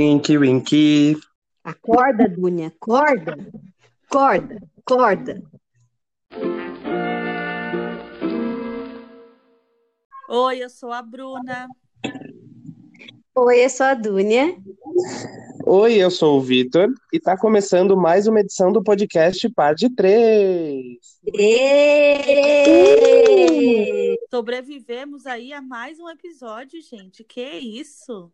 Tinky Winky. Acorda, Dunia, acorda. Acorda, acorda. Oi, eu sou a Bruna. Oi, eu sou a Dunia. Oi, eu sou o Vitor e está começando mais uma edição do podcast Parte 3. Êêêê! Sobrevivemos aí a mais um episódio, gente. Que isso?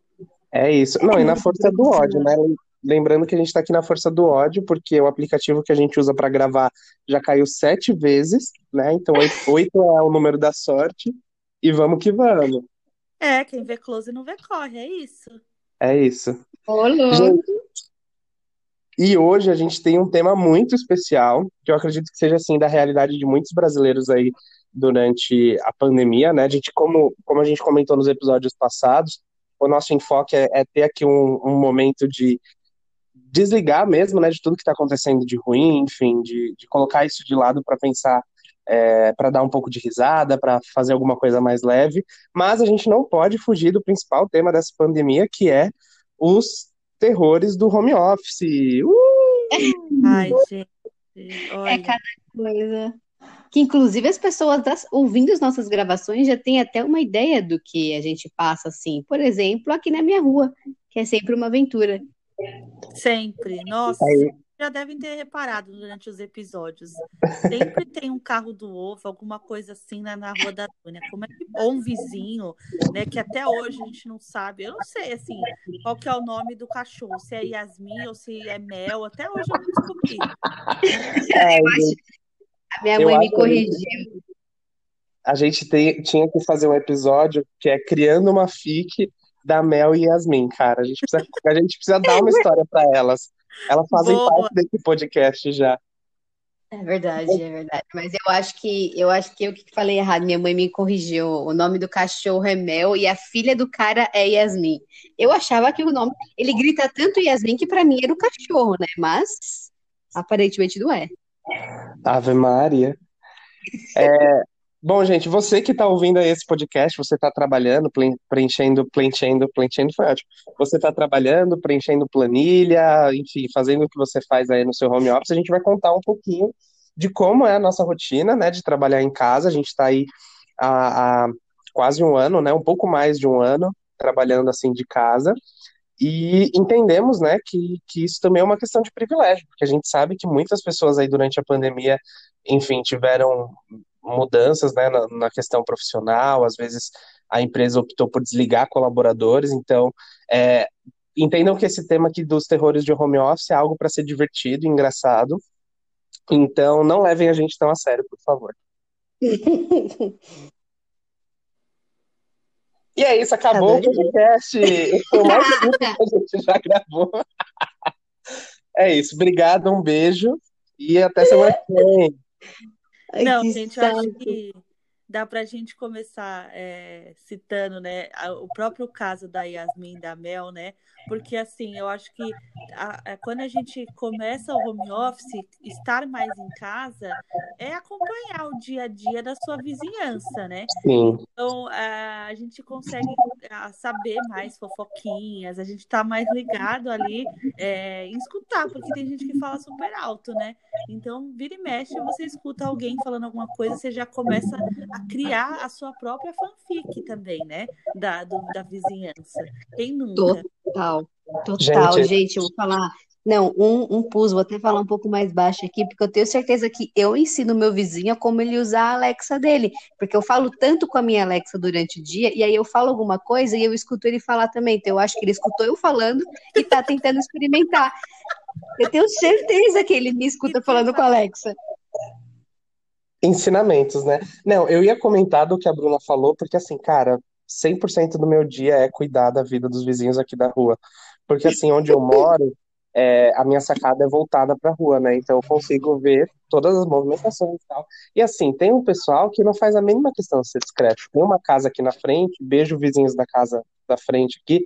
É isso. Não, e na força do ódio, né? Lembrando que a gente está aqui na força do ódio, porque o aplicativo que a gente usa para gravar já caiu sete vezes, né? Então oito, é o número da sorte. E vamos que vamos. É, quem vê close não vê corre, é isso. É isso. Gente, e hoje a gente tem um tema muito especial, que eu acredito que seja assim da realidade de muitos brasileiros aí durante a pandemia, né? A gente, como, como a gente comentou nos episódios passados, o nosso enfoque é, é ter aqui um, um momento de desligar mesmo, né, de tudo que está acontecendo de ruim, enfim, de, de colocar isso de lado para pensar, é, para dar um pouco de risada, para fazer alguma coisa mais leve, mas a gente não pode fugir do principal tema dessa pandemia, que é os terrores do home office. Uh! Ai, gente. É Olha, cada coisa. Que inclusive as pessoas das- ouvindo as nossas gravações já têm até uma ideia do que a gente passa, assim. Por exemplo, aqui na minha rua, que é sempre uma aventura. sempre. Nossa, Aí- já devem ter reparado durante os episódios. Sempre tem um carro do ovo, alguma coisa assim na, na rua da Dunia. Como é que... Ou um vizinho, né? Que até hoje a gente não sabe. Eu não sei, assim, qual que é o nome do cachorro. Se é Yasmin ou se é Mel. Até hoje eu não descobri. Ai, A minha Eu mãe me corrigiu. a gente tem- tinha que fazer um episódio que é criando uma fic da Mel e Yasmin, cara. A gente precisa, a gente precisa dar uma história para elas. Elas fazem Boa. parte desse podcast já. É verdade, é verdade. Mas eu acho que eu acho que eu que falei errado. Minha mãe me corrigiu. O nome do cachorro é Mel e a filha do cara é Yasmin. Eu achava que o nome. Ele grita tanto Yasmin que pra mim era o cachorro, né? Mas aparentemente não é. Ave Maria. É, bom, gente, você que está ouvindo esse podcast, você está trabalhando, preenchendo, preenchendo, preenchendo foi ótimo. Você está trabalhando, preenchendo planilha, enfim, fazendo o que você faz aí no seu home office. A gente vai contar um pouquinho de como é a nossa rotina, né, de trabalhar em casa. A gente está aí há, há quase um ano, né, um pouco mais de um ano, trabalhando assim de casa. E entendemos, né, que, que isso também é uma questão de privilégio, porque a gente sabe que muitas pessoas aí durante a pandemia, enfim, tiveram mudanças, né, na, na questão profissional, às vezes a empresa optou por desligar colaboradores, então é, entendam que esse tema aqui dos terrores de home office é algo para ser divertido e engraçado, então não levem a gente tão a sério, por favor. E é isso, acabou o Adorei. podcast. Foi o mais curto que a gente já gravou. É isso, obrigado, um beijo e até semana que vem. Não, que gente, eu acho que dá pra gente começar é, citando, né, a- o próprio caso da Yasmin e da Mel, né? Porque assim, eu acho que a- a- quando a gente começa o home office, estar mais em casa é acompanhar o dia a dia da sua vizinhança, né? Sim, Então, a a gente consegue ah, saber mais fofoquinhas, a gente está mais ligado ali é, em escutar, porque tem gente que fala super alto, né? Então, vira e mexe, você escuta alguém falando alguma coisa, você já começa a criar a sua própria fanfic também, né? Da, do- da vizinhança. Quem nunca? Total, total, Gente. gente, eu vou falar. Não, um, um pus, vou até falar um pouco mais baixo aqui, porque eu tenho certeza que eu ensino meu vizinho a como ele usar a Alexa dele. Porque eu falo tanto com a minha Alexa durante o dia, e aí eu falo alguma coisa e eu escuto ele falar também. Então eu acho que ele escutou eu falando e tá tentando experimentar. Eu tenho certeza que ele me escuta falando com a Alexa. ensinamentos, né? Não, eu ia comentar do que a Bruna falou, porque assim, cara, 100% do meu dia é cuidar da vida dos vizinhos aqui da rua. Porque assim, onde eu moro, é, a minha sacada é voltada para a rua, né? Então eu consigo ver todas as movimentações e tal. E assim, tem um pessoal que não faz a mínima questão de ser discreto. Tem uma casa aqui na frente, beijo vizinhos da casa da frente aqui,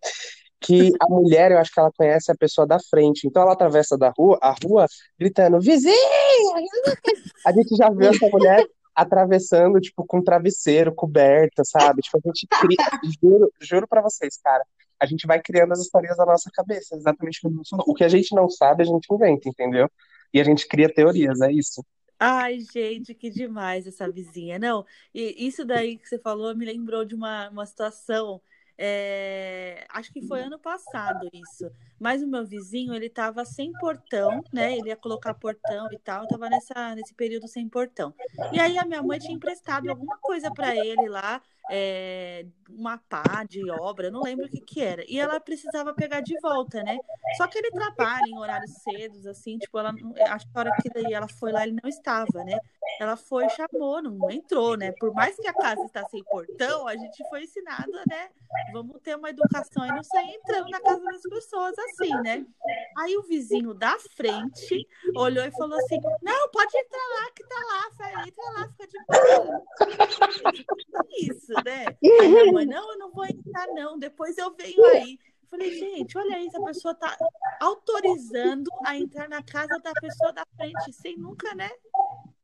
que a mulher, eu acho que ela conhece a pessoa da frente. Então ela atravessa da rua, a rua gritando, vizinha! A gente já viu essa mulher atravessando, tipo, com travesseiro, coberta, sabe? Tipo, a gente cria, juro, juro pra vocês, cara. a gente vai criando as histórias da nossa cabeça, exatamente como falou. O que a gente não sabe, a gente inventa, entendeu? E a gente cria teorias, é isso. Ai, gente, que demais essa vizinha. Não, e isso daí que você falou me lembrou de uma, uma situação. É, acho que foi ano passado isso. Mas o meu vizinho, ele tava sem portão, né? Ele ia colocar portão e tal, tava nessa, nesse período sem portão. E aí a minha mãe tinha emprestado alguma coisa para ele lá, é, uma pá de obra, não lembro o que que era. E ela precisava pegar de volta, né? Só que ele trabalha em horários cedos, assim, tipo, ela, acho que a hora que ela foi lá, ele não estava, né? Ela foi, chamou, não entrou, né? Por mais que a casa está sem portão, a gente foi ensinado, né? Vamos ter uma educação e não sair entrando na casa das pessoas assim, né? Aí o vizinho da frente olhou e falou assim: Não, pode entrar lá, que tá lá, Fé, entra lá, fica de boa. Isso, né? Aí mãe, não, eu não vou entrar, não. Depois eu venho aí. Falei, gente, olha aí, essa pessoa tá autorizando a entrar na casa da pessoa da frente, sem nunca, né?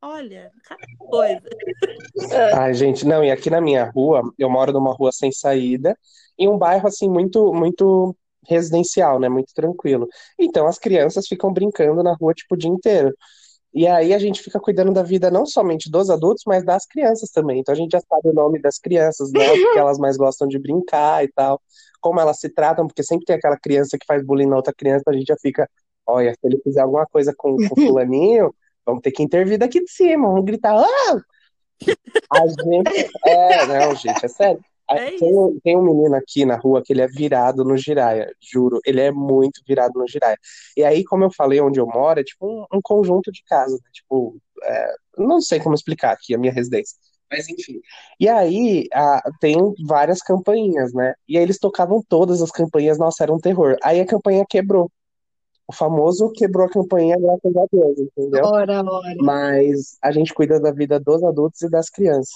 Olha, coisa. Ai, gente, não, e aqui na minha rua, eu moro numa rua sem saída, em um bairro assim muito muito residencial, né, muito tranquilo. Então as crianças ficam brincando na rua tipo o dia inteiro. E aí a gente fica cuidando da vida não somente dos adultos, mas das crianças também. Então a gente já sabe o nome das crianças, né, o que elas mais gostam de brincar e tal, como elas se tratam, porque sempre tem aquela criança que faz bullying na outra criança, a gente já fica, olha, se ele fizer alguma coisa com, com fulaninho, vamos ter que intervir daqui de cima, vamos gritar, ah! A gente, é, não, gente, é sério. É Tem, um- tem um menino aqui na rua que ele é virado no giraia, juro, ele é muito virado no giraia. E aí, como eu falei, onde eu moro é tipo um, um conjunto de casas, né? Tipo, é, não sei como explicar aqui a minha residência, mas enfim. E aí, a- tem várias campainhas, né? E aí eles tocavam todas as campainhas, nossa, era um terror. Aí a campainha quebrou. O famoso quebrou a campainha, graças a Deus, entendeu? Ora, ora. Mas a gente cuida da vida dos adultos e das crianças.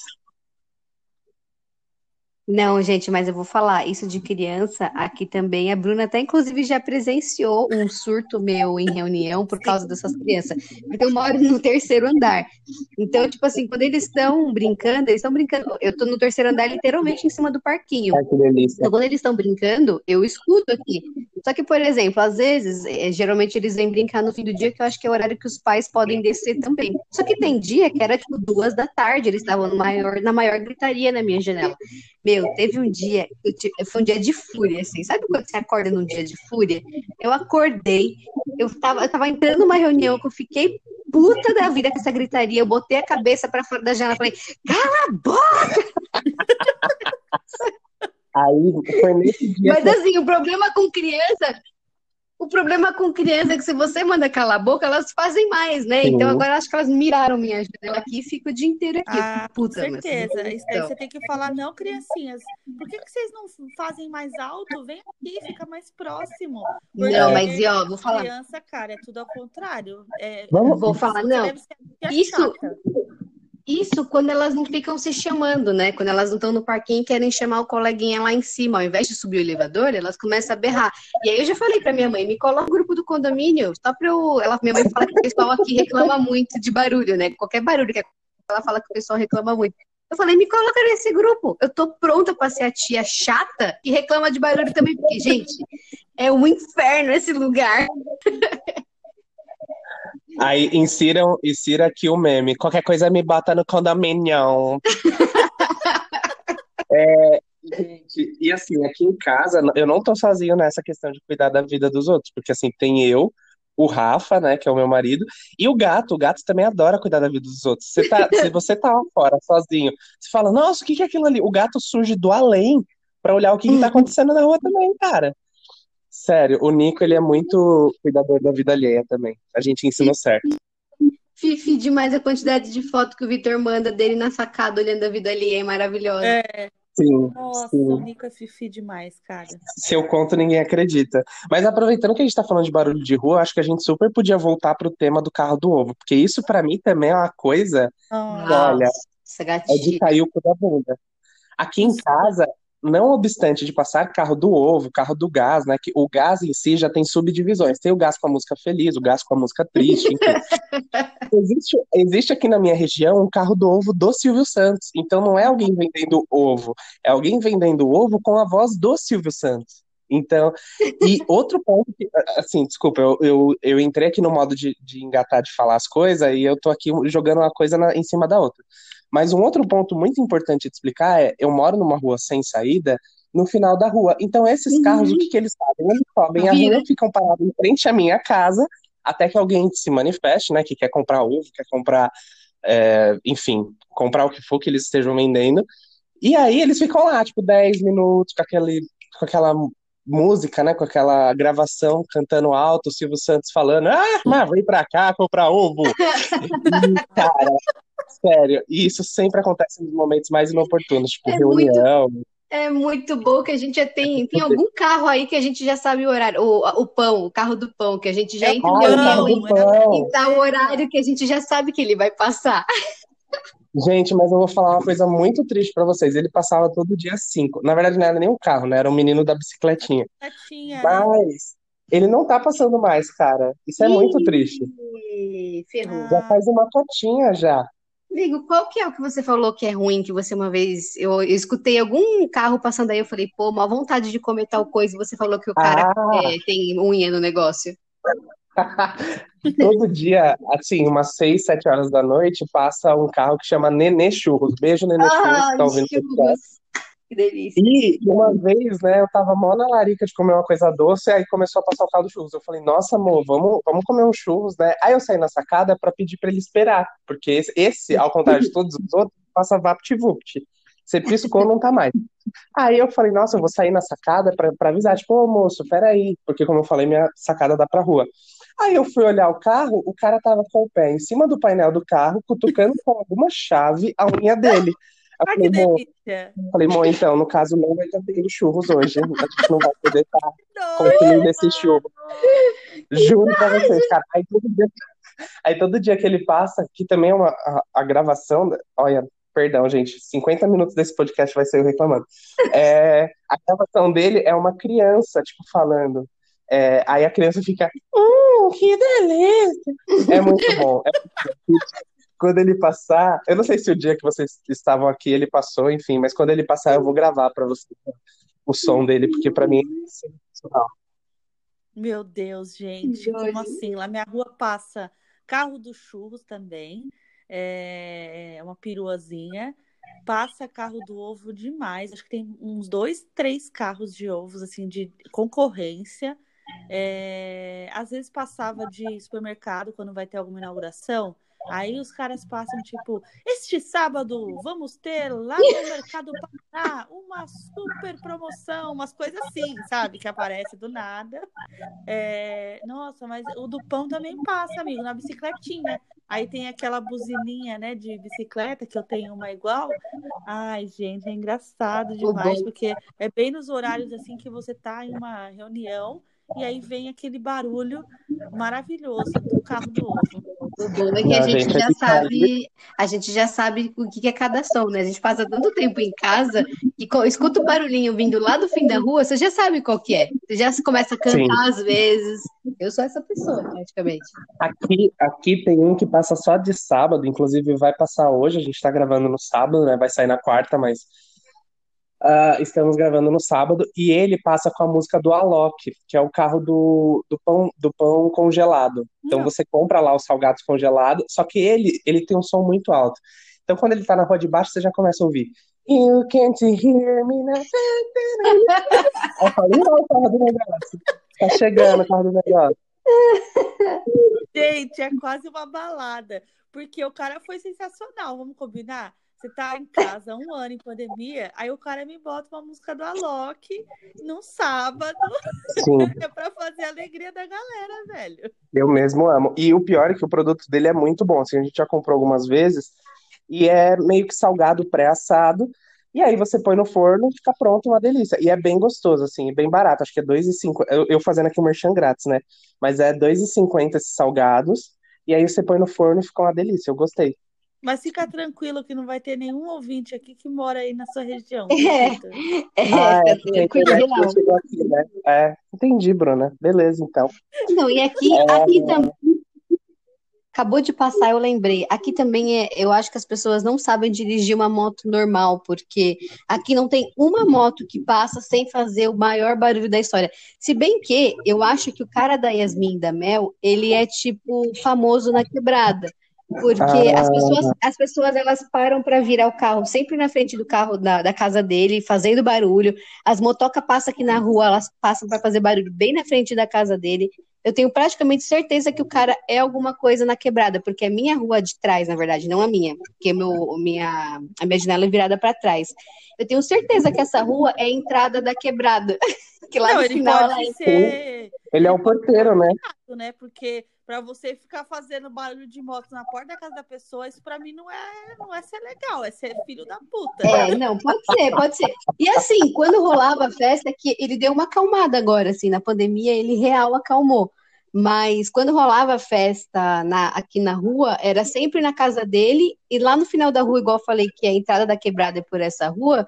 Não, gente, mas eu vou falar, isso de criança, aqui também, a Bruna até inclusive já presenciou um surto meu em reunião por causa dessas crianças, porque eu moro no terceiro andar. Então, tipo assim, quando eles estão brincando, eles estão brincando, eu tô no terceiro andar literalmente em cima do parquinho. Ai, que delícia. Então, quando eles estão brincando, eu escuto aqui. Só que, por exemplo, às vezes, eh, geralmente eles vêm brincar no fim do dia, que eu acho que é o horário que os pais podem descer também. Só que tem dia que era tipo duas da tarde, eles estavam maior, na maior gritaria na minha janela. Meu, teve um dia, foi um dia de fúria, assim. Sabe quando você acorda num dia de fúria? Eu acordei, eu tava, eu tava entrando numa reunião que eu fiquei puta da vida com essa gritaria. Eu botei a cabeça pra fora da janela e falei, cala a boca! Aí foi nesse dia Mas assim, o problema com criança, o problema com criança é que se você manda calar a boca, elas fazem mais, né? Sim. Então agora acho que elas miraram minha janela aqui e fico o dia inteiro aqui. Eu Ah, com puta, mas certeza. Isso daí estão. você tem que falar, não, criancinhas, por que, que vocês não fazem mais alto? Vem aqui, fica mais próximo. Porque Não, mas e ó, vou falar. criança, cara, é tudo ao contrário. É, Vamos- Vou falar, não. tia Isso- chata. Isso quando elas não ficam se chamando, né? Quando elas não estão no parquinho e querem chamar o coleguinha lá em cima, ao invés de subir o elevador, elas começam a berrar. E aí eu já falei pra minha mãe, me coloca no grupo do condomínio, só pra eu. Ela, minha mãe fala que o pessoal aqui reclama muito de barulho, né? Qualquer barulho que ela fala que o pessoal reclama muito. Eu falei, me coloca nesse grupo. Eu tô pronta pra ser a tia chata que reclama de barulho também, porque, gente, é um inferno esse lugar. Aí insiram, insira aqui o meme. Qualquer coisa me bota no condomínio. É, gente, e assim, aqui em casa, eu não tô sozinho nessa questão de cuidar da vida dos outros, porque assim, tem eu, o Rafa, né, que é o meu marido, e o gato. O gato também adora cuidar da vida dos outros. Você tá, se você tá lá fora sozinho, você fala, nossa, o que que é aquilo ali? O gato surge do além pra olhar o que que tá acontecendo na rua também, cara. Sério, o Nico, ele é muito cuidador da vida alheia também. A gente ensinou certo. Fifi demais a quantidade de foto que o Vitor manda dele na sacada olhando a vida ali, é maravilhosa. É, Sim, nossa, sim. o Nico é fifi demais, cara. Se eu conto, ninguém acredita. Mas aproveitando que a gente tá falando de barulho de rua, acho que a gente super podia voltar pro tema do carro do ovo, porque isso pra mim também é uma coisa Ah, Olha, Nossa, é de cair o cu da bunda. Aqui em casa, não obstante de passar carro do ovo, carro do gás, né? Que o gás em si já tem subdivisões. Tem o gás com a música feliz, o gás com a música triste, enfim. Existe, existe aqui na minha região um carro do ovo do Silvio Santos. Então não é alguém vendendo ovo, é alguém vendendo ovo com a voz do Silvio Santos. Então, e outro ponto que, assim, desculpa, eu, eu, eu entrei aqui no modo de, de engatar de falar as coisas e eu tô aqui jogando uma coisa na, em cima da outra. Mas um outro ponto muito importante de explicar é, eu moro numa rua sem saída, no final da rua. Então, esses Uhum. carros, o que, que eles fazem? Eles sobem a rua, ficam parados em frente à minha casa, até que alguém se manifeste, né? Que quer comprar ovo, quer comprar, é, enfim, comprar o que for que eles estejam vendendo. E aí eles ficam lá, tipo, 10 minutos com aquele, com aquela música, né? Com aquela gravação cantando alto, o Silvio Santos falando, ah, mas vem pra cá comprar ovo. E, cara, sério, e isso sempre acontece nos momentos mais inoportunos, tipo, É muito- reunião. É muito bom que a gente já tem. Tem algum carro aí que a gente já sabe o horário. O, o pão, o carro do pão, que a gente já É entra em reunião e e dá o horário que a gente já sabe que ele vai passar. Gente, mas eu vou falar uma coisa muito triste pra vocês. Ele passava todo dia às 5. Na verdade, não era nem um carro, né? Era um menino da bicicletinha. Tinha, né? Mas ele não tá passando mais, cara. Isso é muito triste. Ih, ferrou. Já faz uma cotinha já. Amigo, qual que é o que você falou que é ruim, que você uma vez. Eu, eu escutei algum carro passando aí, eu falei, pô, mal vontade de comer tal coisa, e você falou que o cara Ah, é, tem unha no negócio. todo dia, assim, umas 6, 7 horas da noite, passa um carro que chama Nenê Churros. Beijo, Nenê Churros, que Ai, tá ouvindo churros. Que delícia. E uma vez, né, eu tava mó na larica de comer uma coisa doce, aí começou a passar o carro do churros. Eu falei, nossa, amor, vamos, vamos comer um churros, né? Aí eu saí na sacada pra pedir pra ele esperar, porque esse, esse, ao contrário de todos os outros, passa vapt-vupt. Você piscou, não tá mais. Aí eu falei, nossa, eu vou sair na sacada pra, pra avisar, tipo, ô moço, peraí, porque como eu falei, minha sacada dá pra rua. Aí eu fui olhar o carro, o cara tava com o pé em cima do painel do carro, cutucando com alguma chave a unha dele. Eu Ah, que falei, amor, delícia. Falei, mãe, então, no caso, não vai ter churros hoje. A gente não vai poder estar Nossa. consumindo esse churro. Juro pra vocês, cara. Aí todo dia, aí todo dia que ele passa, que também é uma a, a gravação. Olha, perdão, gente, 50 minutos desse podcast vai ser eu reclamando. É, a gravação dele é uma criança, tipo, falando. É, aí a criança fica, hum, que delícia! É muito bom. É muito bom. Quando ele passar, eu não sei se o dia que vocês estavam aqui ele passou, enfim, mas quando ele passar eu vou gravar pra vocês o som dele, porque pra mim é sensacional. Meu Deus, gente, Que como assim? Lá minha rua passa carro dos churros também, é uma peruazinha, passa carro do ovo demais. Acho que tem uns dois, três carros de ovos assim de concorrência. É, às vezes passava de supermercado quando vai ter alguma inauguração. Aí os caras passam tipo, este sábado vamos ter lá no Mercado Paraná uma super promoção, umas coisas assim, sabe? Que aparece do nada. É, Nossa, mas o do pão também passa, amigo, na bicicletinha. Aí tem aquela buzininha, né, de bicicleta, que eu tenho uma igual. Ai, gente, é engraçado demais, porque é bem nos horários assim que você tá em uma reunião e aí vem aquele barulho maravilhoso do carro do ovo. O bom é que Não, a gente gente, já tá sabe, a gente já sabe o que é cada som, né? A gente passa tanto tempo em casa que co- escuta o barulhinho vindo lá do fim da rua, você já sabe qual que é. Você já se começa a cantar Sim. às vezes. Eu sou essa pessoa, praticamente. Aqui, aqui tem um que passa só de sábado, inclusive vai passar hoje, a gente tá gravando no sábado, né? Vai sair na quarta, mas ah, estamos gravando no sábado, e ele passa com a música do Alok, que é o carro do, do pão, do pão congelado. Então Não. você compra lá os salgados congelados, só que ele, ele tem um som muito alto. Então quando ele tá na rua de baixo, você já começa a ouvir. You can't hear me now. Aí eu não, o carro do negócio. Tá chegando o carro do negócio. Gente, é quase uma balada, porque o cara foi sensacional, vamos combinar? Você tá em casa um ano em pandemia, aí o cara me bota uma música do Alok num sábado, Sim. é pra fazer a alegria da galera, velho. Eu mesmo amo. E o pior é que o produto dele é muito bom. Assim, a gente já comprou algumas vezes e é meio que salgado pré-assado. E aí você põe no forno e fica pronto, uma delícia. E é bem gostoso, assim, bem barato. Acho que é R$2,50. Eu, eu fazendo aqui o merchan grátis, né? Mas é R$2,50 esses salgados. E aí você põe no forno e fica uma delícia. Eu gostei. Mas fica tranquilo que não vai ter nenhum ouvinte aqui que mora aí na sua região. É. acredita? É, Ah, é a tranquilo, não chegou aqui, né? É, entendi, Bruna. Beleza, então. Não, e aqui, É. aqui também. Acabou de passar, eu lembrei. Aqui também é, eu acho que as pessoas não sabem dirigir uma moto normal, porque aqui não tem uma moto que passa sem fazer o maior barulho da história. Se bem que eu acho que o cara da Yasmin da Mel, ele é tipo famoso na quebrada. Porque ah. as, pessoas, as pessoas elas param para virar o carro sempre na frente do carro da, da casa dele, fazendo barulho. As motocas passam aqui na rua, elas passam para fazer barulho bem na frente da casa dele eu tenho praticamente certeza que o cara é alguma coisa na quebrada, porque é minha rua de trás, na verdade, não a minha, porque meu, minha, a minha janela é virada para trás. Eu tenho certeza que essa rua é a entrada da quebrada. que lá não, no final ela é... ser... Ele é o porteiro, né? né? Porque para você ficar fazendo barulho de moto na porta da casa da pessoa, isso para mim não é, não é ser legal, é ser filho da puta. É, não, pode ser, pode ser. E assim, quando rolava a festa, que ele deu uma acalmada agora, assim, na pandemia, ele real acalmou. Mas quando rolava a festa na, aqui na rua, era sempre na casa dele, e lá no final da rua, igual eu falei que a entrada da quebrada é por essa rua,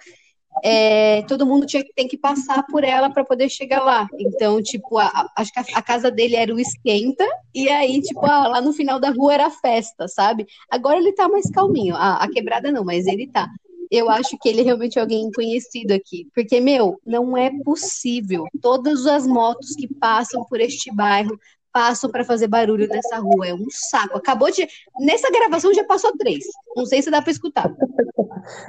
é, todo mundo tinha tem que passar por ela para poder chegar lá. Então, tipo, a, a, acho que a, a, casa dele era o esquenta, e aí, tipo, a, lá no final da rua era a festa, sabe? Agora ele tá mais calminho. A, quebrada não, mas ele tá. Eu acho que ele é realmente alguém conhecido aqui. Porque, meu, não é possível. Todas as motos que passam por este bairro passam para fazer barulho nessa rua. É um saco. Acabou de. Nessa gravação já passou três. Não sei se dá para escutar.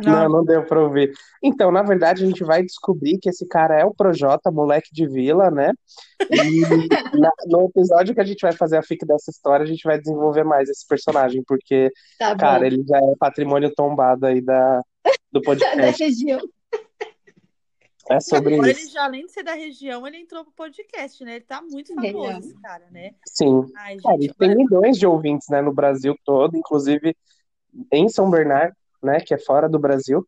Não. não, não deu para ouvir. Então, na verdade, a gente vai descobrir que esse cara é o Projota, moleque de vila, né? E na, no episódio que a gente vai fazer a fic dessa história, a gente vai desenvolver mais esse personagem, porque, tá cara, ele já é patrimônio tombado aí da, do podcast. da região. É sobre Agora isso. ele já, além de ser da região, ele entrou pro podcast, né? Ele tá muito famoso, esse cara, né? Sim. Ai, gente, ele tem milhões de ouvintes, né, no Brasil todo, inclusive em São Bernardo, né, que é fora do Brasil.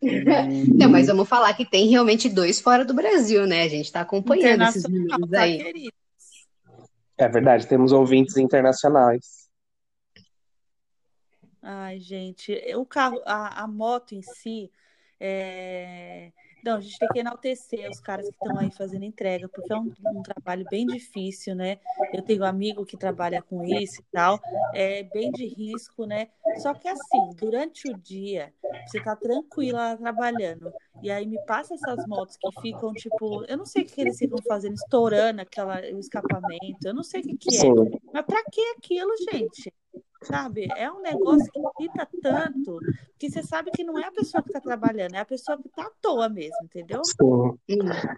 Não, mas vamos falar que tem realmente dois fora do Brasil, né? A gente tá acompanhando esses números tá, aí. É verdade, temos ouvintes internacionais. Ai, gente, o carro, a, a moto em si, é... Não, a gente tem que enaltecer os caras que estão aí fazendo entrega, porque é um, um, trabalho bem difícil, né? Eu tenho um amigo que trabalha com isso e tal, é bem de risco, né? Só que assim, durante o dia, você tá tranquila trabalhando, e aí me passa essas motos que ficam, tipo, eu não sei o que eles ficam fazendo, estourando aquela, o escapamento, eu não sei o que, que é. Mas pra que aquilo, gente? Sabe? É um negócio que irrita tanto que você sabe que não é a pessoa que está trabalhando, é a pessoa que está à toa mesmo, entendeu? Sim.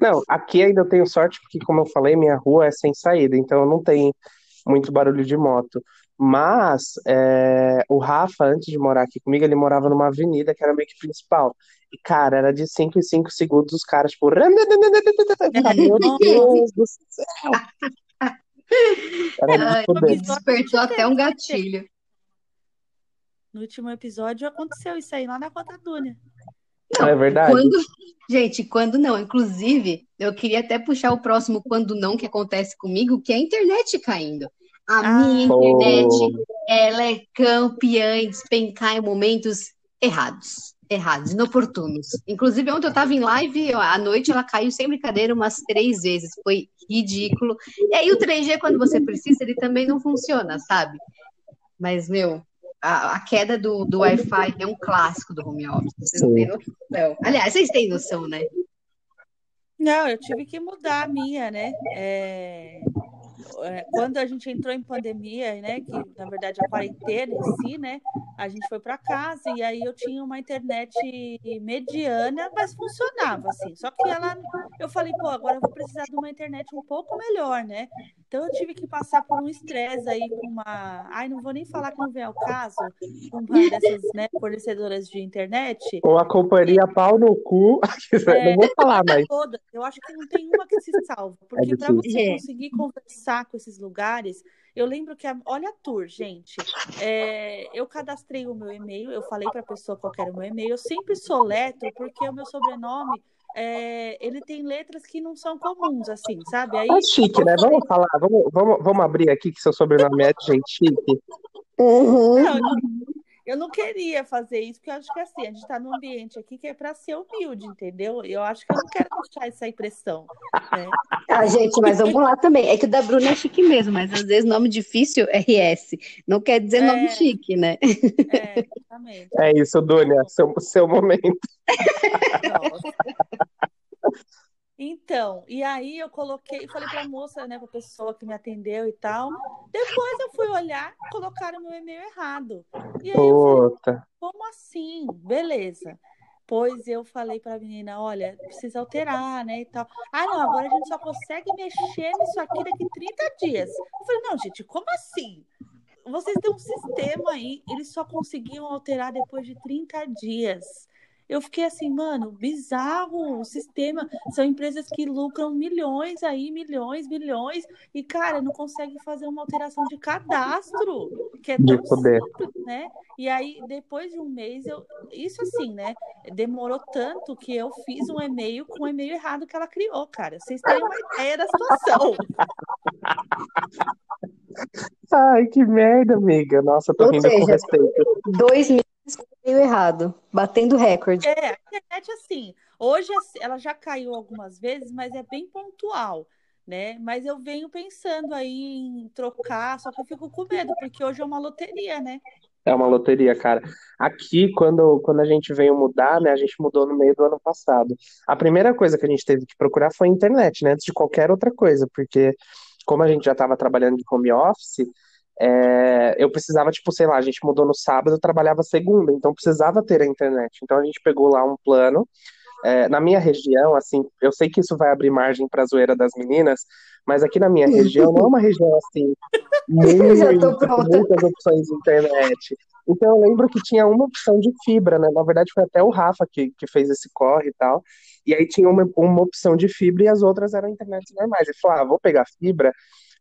Não, aqui ainda eu tenho sorte porque, como eu falei, minha rua é sem saída, então não tem muito barulho de moto. Mas é, o Rafa, antes de morar aqui comigo, ele morava numa avenida que era meio que principal. E, cara, era de 5 em 5 segundos os caras, tipo. Meu Deus do céu! Era despertou até um gatilho. No último episódio aconteceu isso aí lá na Conta Dúnia. Não, é verdade. Quando... Gente, quando não. Inclusive, eu queria até puxar o próximo quando não que acontece comigo, que é a internet caindo. A ah, minha internet, oh. ela é campeã em despencar em momentos errados. Errados, inoportunos. Inclusive, ontem eu estava em live, à noite ela caiu sem brincadeira umas três vezes. Foi ridículo. E aí o 3G, quando você precisa, ele também não funciona, sabe? Mas, meu, a, a, queda do, do Wi-Fi é um clássico do home office. Vocês não têm noção. Aliás, vocês têm noção, né? Não, eu tive que mudar a minha, né? É... É, quando a gente entrou em pandemia, né, que na verdade a quarentena em si, né, a gente foi para casa e aí eu tinha uma internet mediana, mas funcionava assim. Só que ela, eu falei, pô, agora eu vou precisar de uma internet um pouco melhor, né? Então eu tive que passar por um estresse aí com uma, ai, não vou nem falar que não vem ao caso, uma dessas, né, fornecedoras de internet. Ou a companhia pau no cu, é, não vou falar mais. Toda. Eu acho que não tem uma que se salva, porque é para você conseguir conversar com esses lugares. Eu lembro que, a, olha a tour, gente. É, eu cadastrei o meu e-mail, eu falei para a pessoa qual era o meu e-mail. Eu sempre soletro, porque o meu sobrenome é, ele tem letras que não são comuns, assim, sabe? Aí, é chique, né? Vamos falar, vamos, vamos, vamos abrir aqui que seu sobrenome é gente chique. Uhum. Não, eu não queria fazer isso, porque eu acho que assim, a gente está num ambiente aqui que é para ser humilde, entendeu? Eu acho que eu não quero deixar essa impressão. Né? Ah, gente, mas vamos lá também. É que o da Bruna é chique mesmo, mas às vezes nome difícil, RS, não quer dizer É. nome chique, né? É, exatamente. É isso, Dunia, seu, seu momento. Então, e aí eu coloquei, falei pra moça, né, pra pessoa que me atendeu e tal. Depois eu fui olhar, colocaram meu e-mail errado. E aí eu falei, como assim? Beleza. Pois eu falei pra menina, olha, precisa alterar, né, e tal. Ah, não, agora a gente só consegue mexer nisso aqui daqui 30 dias. Eu falei, não, gente, como assim? Vocês têm um sistema aí, eles só conseguiam alterar depois de 30 dias. Eu fiquei assim, mano, bizarro o sistema. São empresas que lucram milhões aí, milhões, bilhões, e, cara, não consegue fazer uma alteração de cadastro, que é tão poder. simples, né? E aí, depois de um mês, eu. Isso assim, né? Demorou tanto que eu fiz um e-mail com o e-mail errado que ela criou, cara. Vocês têm uma ideia da situação. Ai, que merda, amiga. Nossa, tô Ou rindo com seja, respeito. Dois com meio errado, batendo recorde. É, a internet, assim, hoje assim, ela já caiu algumas vezes, mas é bem pontual, né? Mas eu venho pensando aí em trocar, só que eu fico com medo, porque hoje é uma loteria, né? É uma loteria, cara. Aqui, quando, quando a gente veio mudar, né, a gente mudou no meio do ano passado. A primeira coisa que a gente teve que procurar foi a internet, né, antes de qualquer outra coisa, porque como a gente já estava trabalhando de home office, é, eu precisava, tipo, sei lá, a gente mudou no sábado, eu trabalhava segunda, então precisava ter a internet. Então a gente pegou lá um plano. É, na minha região, assim, eu sei que isso vai abrir margem para a zoeira das meninas, mas aqui na minha região não é uma região assim, muito, muitas opções de internet. Então eu lembro que tinha uma opção de fibra, né? Na verdade foi até o Rafa que, que fez esse corre e tal. E aí tinha uma, uma opção de fibra e as outras eram internet normais. Ele falou, ah, vou pegar fibra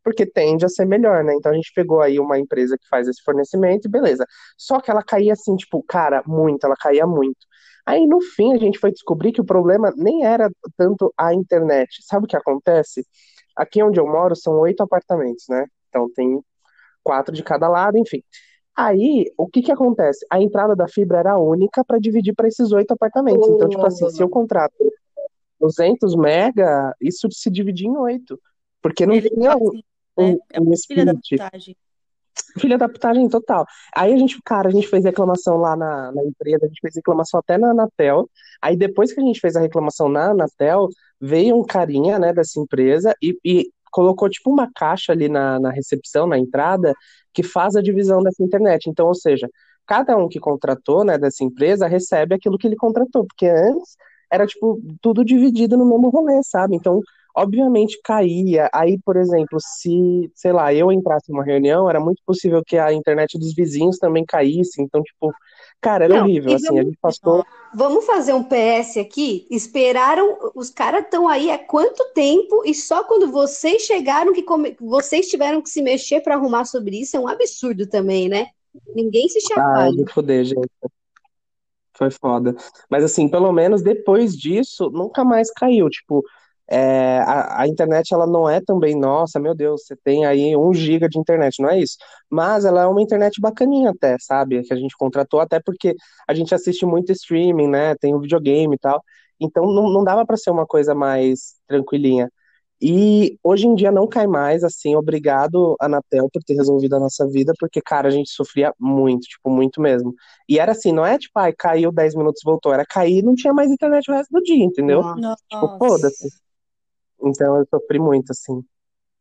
porque tende a ser melhor, né? Então a gente pegou aí uma empresa que faz esse fornecimento e beleza. Só que ela caía assim, tipo, cara, muito, ela caía muito. Aí no fim a gente foi descobrir que o problema nem era tanto a internet. Sabe o que acontece? Aqui onde eu moro são oito apartamentos, né? Então tem quatro de cada lado, enfim. Aí, o que que acontece? A entrada da fibra era única para dividir para esses oito apartamentos. Então, tipo assim, se eu contrato 200 mega, isso se dividir em oito. Porque não Ele tinha assim, né? É um uma filha da split. putagem. Filha da putagem total. Aí a gente, cara, a gente fez reclamação lá na, na empresa, a gente fez reclamação até na Anatel. Aí depois que a gente fez a reclamação na Anatel, veio um carinha, né, dessa empresa e, e colocou tipo uma caixa ali na, na recepção, na entrada, que faz a divisão dessa internet. Então, ou seja, cada um que contratou, né, dessa empresa recebe aquilo que ele contratou, porque antes era tipo tudo dividido no mesmo rolê, sabe? Então, obviamente caía. Aí, por exemplo, se, sei lá, eu entrasse numa reunião, era muito possível que a internet dos vizinhos também caísse. Então, tipo, cara, era Não, horrível, assim. A vamos- gente passou. Vamos fazer um PS aqui? Esperaram, os caras estão aí há quanto tempo e só quando vocês chegaram que come- vocês tiveram que se mexer para arrumar sobre isso? É um absurdo também, né? Ninguém se Ah, chacoalha. de gente. Foi foda. Mas assim, pelo menos depois disso, nunca mais caiu. Tipo, é, a, a internet ela não é também, nossa, meu Deus, você tem aí um giga de internet, não é isso. Mas ela é uma internet bacaninha até, sabe? Que a gente contratou até porque a gente assiste muito streaming, né? Tem o videogame e tal. Então não, não dava pra ser uma coisa mais tranquilinha. E hoje em dia não cai mais, assim, obrigado, Anatel, por ter resolvido a nossa vida, porque, cara, a gente sofria muito, tipo, muito mesmo. E era assim, não é tipo, ai, caiu 10 minutos, voltou, era cair e não tinha mais internet o resto do dia, entendeu? Nossa. Tipo, foda-se. Então eu sofri muito, assim.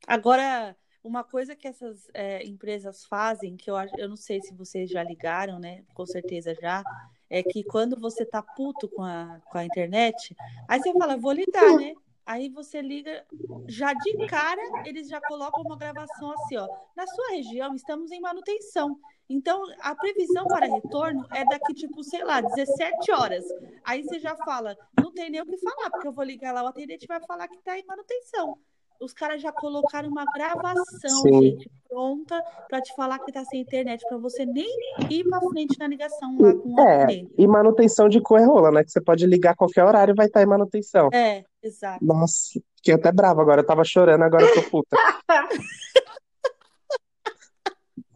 Agora, uma coisa que essas é, empresas fazem, que eu, eu não sei se vocês já ligaram, né? Com certeza já, é que quando você tá puto com a, com a internet, aí você fala, vou ligar, né? Aí você liga, já de cara, eles já colocam uma gravação assim, ó. Na sua região, estamos em manutenção. Então, a previsão para retorno é daqui, tipo, sei lá, 17 horas. Aí você já fala, não tem nem o que falar, porque eu vou ligar lá, o atendente vai falar que tá em manutenção. Os caras já colocaram uma gravação, Sim. gente, pronta para te falar que tá sem internet, para você nem ir para frente na ligação lá com o É, atendente. e manutenção de coerrola, né? Que você pode ligar a qualquer horário e vai estar em manutenção. É, exato. Nossa, fiquei até bravo agora, eu tava chorando, agora eu tô puta.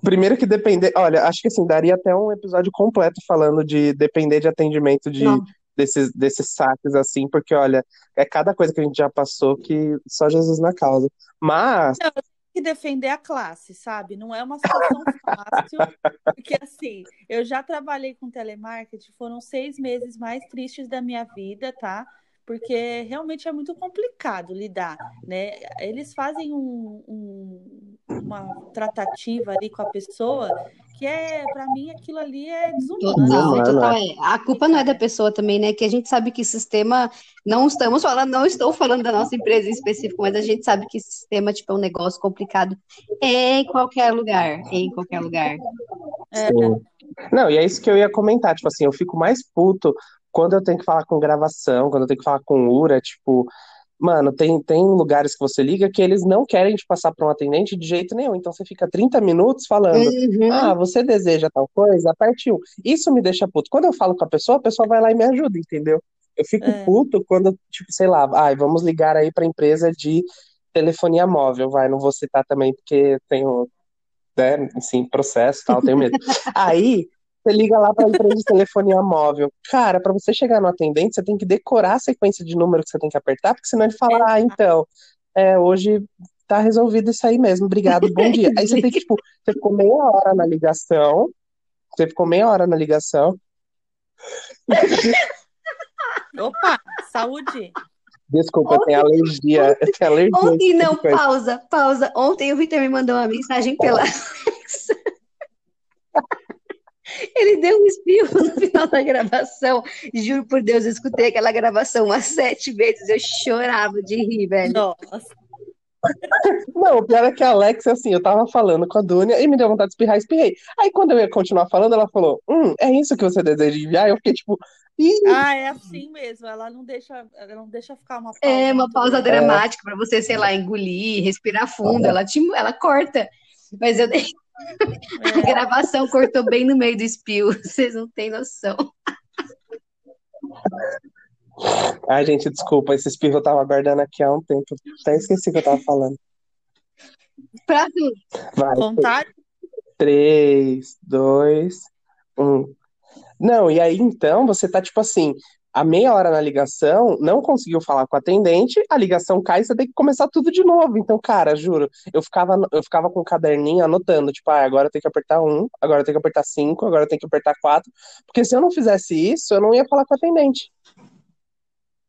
Primeiro que depender. Olha, acho que assim, daria até um episódio completo falando de depender de atendimento de, Não. Desses, desses saques, assim, porque, olha, é cada coisa que a gente já passou que só Jesus na causa. Mas, Não, que defender a classe, sabe? Não é uma situação fácil, porque assim, eu já trabalhei com telemarketing, foram seis meses mais tristes da minha vida, tá? Porque realmente é muito complicado lidar, né? Eles fazem um- um- uma tratativa ali com a pessoa que é, para mim, aquilo ali é desumano. Total, Não, total. não É. A culpa não é da pessoa também, né? Que a gente sabe que sistema, não estamos falando, não estou falando da nossa empresa em específico, mas a gente sabe que sistema, tipo, é um negócio complicado em qualquer lugar, em qualquer lugar. É, sim. Não, e é isso que eu ia comentar. Tipo assim, eu fico mais puto quando eu tenho que falar com gravação, quando eu tenho que falar com URA, tipo. Mano, tem, tem lugares que você liga que eles não querem te passar para um atendente de jeito nenhum. Então você fica 30 minutos falando. Uhum. Ah, você deseja tal coisa? Aperte um. Isso me deixa puto. Quando eu falo com a pessoa, a pessoa vai lá e me ajuda, entendeu? Eu fico É. puto quando, tipo, sei lá, ai, vamos ligar aí pra empresa de telefonia móvel, vai, não vou citar também porque tenho, né, assim, processo e tal, tenho medo. Aí, você liga lá pra empresa de telefonia móvel. Cara, pra você chegar no atendente, você tem que decorar a sequência de número que você tem que apertar, porque senão ele fala, ah, então, é, hoje tá resolvido isso aí mesmo, obrigado, bom dia. Aí você tem que, tipo, você ficou meia hora na ligação, você ficou meia hora na ligação, Opa, saúde. desculpa, eu tenho alergia, eu tenho alergia. a Ontem tipo não, pausa, pausa. Ontem o Victor me mandou uma mensagem pela Alexa. Ele deu um espirro no final da gravação. Juro por Deus, eu escutei aquela gravação umas sete vezes. Eu chorava de rir, velho. Nossa. Não, o pior é que a Alexa, assim, eu tava falando com a Dunia e me deu vontade de espirrar, espirrei. Aí quando eu ia continuar falando, ela falou, hum, é isso que você deseja enviar? Eu fiquei tipo, ih, Ah, é assim mesmo. Ela não deixa, ela não deixa ficar uma pausa É uma pausa dramática para você, sei lá, engolir, respirar fundo. Ela, te, ela corta. Mas eu dei a É, gravação cortou bem no meio do espirro. Vocês não têm noção. Ai, gente, desculpa, esse espirro eu tava guardando aqui há um tempo. Até esqueci o que eu tava falando. Pra tu. Vai, vontade. 3, 2, 1. Não, e aí então você tá tipo assim, a meia hora na ligação, não conseguiu falar com o atendente, a ligação cai, você tem que começar tudo de novo. Então, cara, juro, eu ficava, eu ficava com um caderninho anotando, tipo, ah, agora eu tenho que apertar um, agora eu tenho que apertar cinco, agora eu tenho que apertar quatro, porque se eu não fizesse isso, eu não ia falar com o atendente.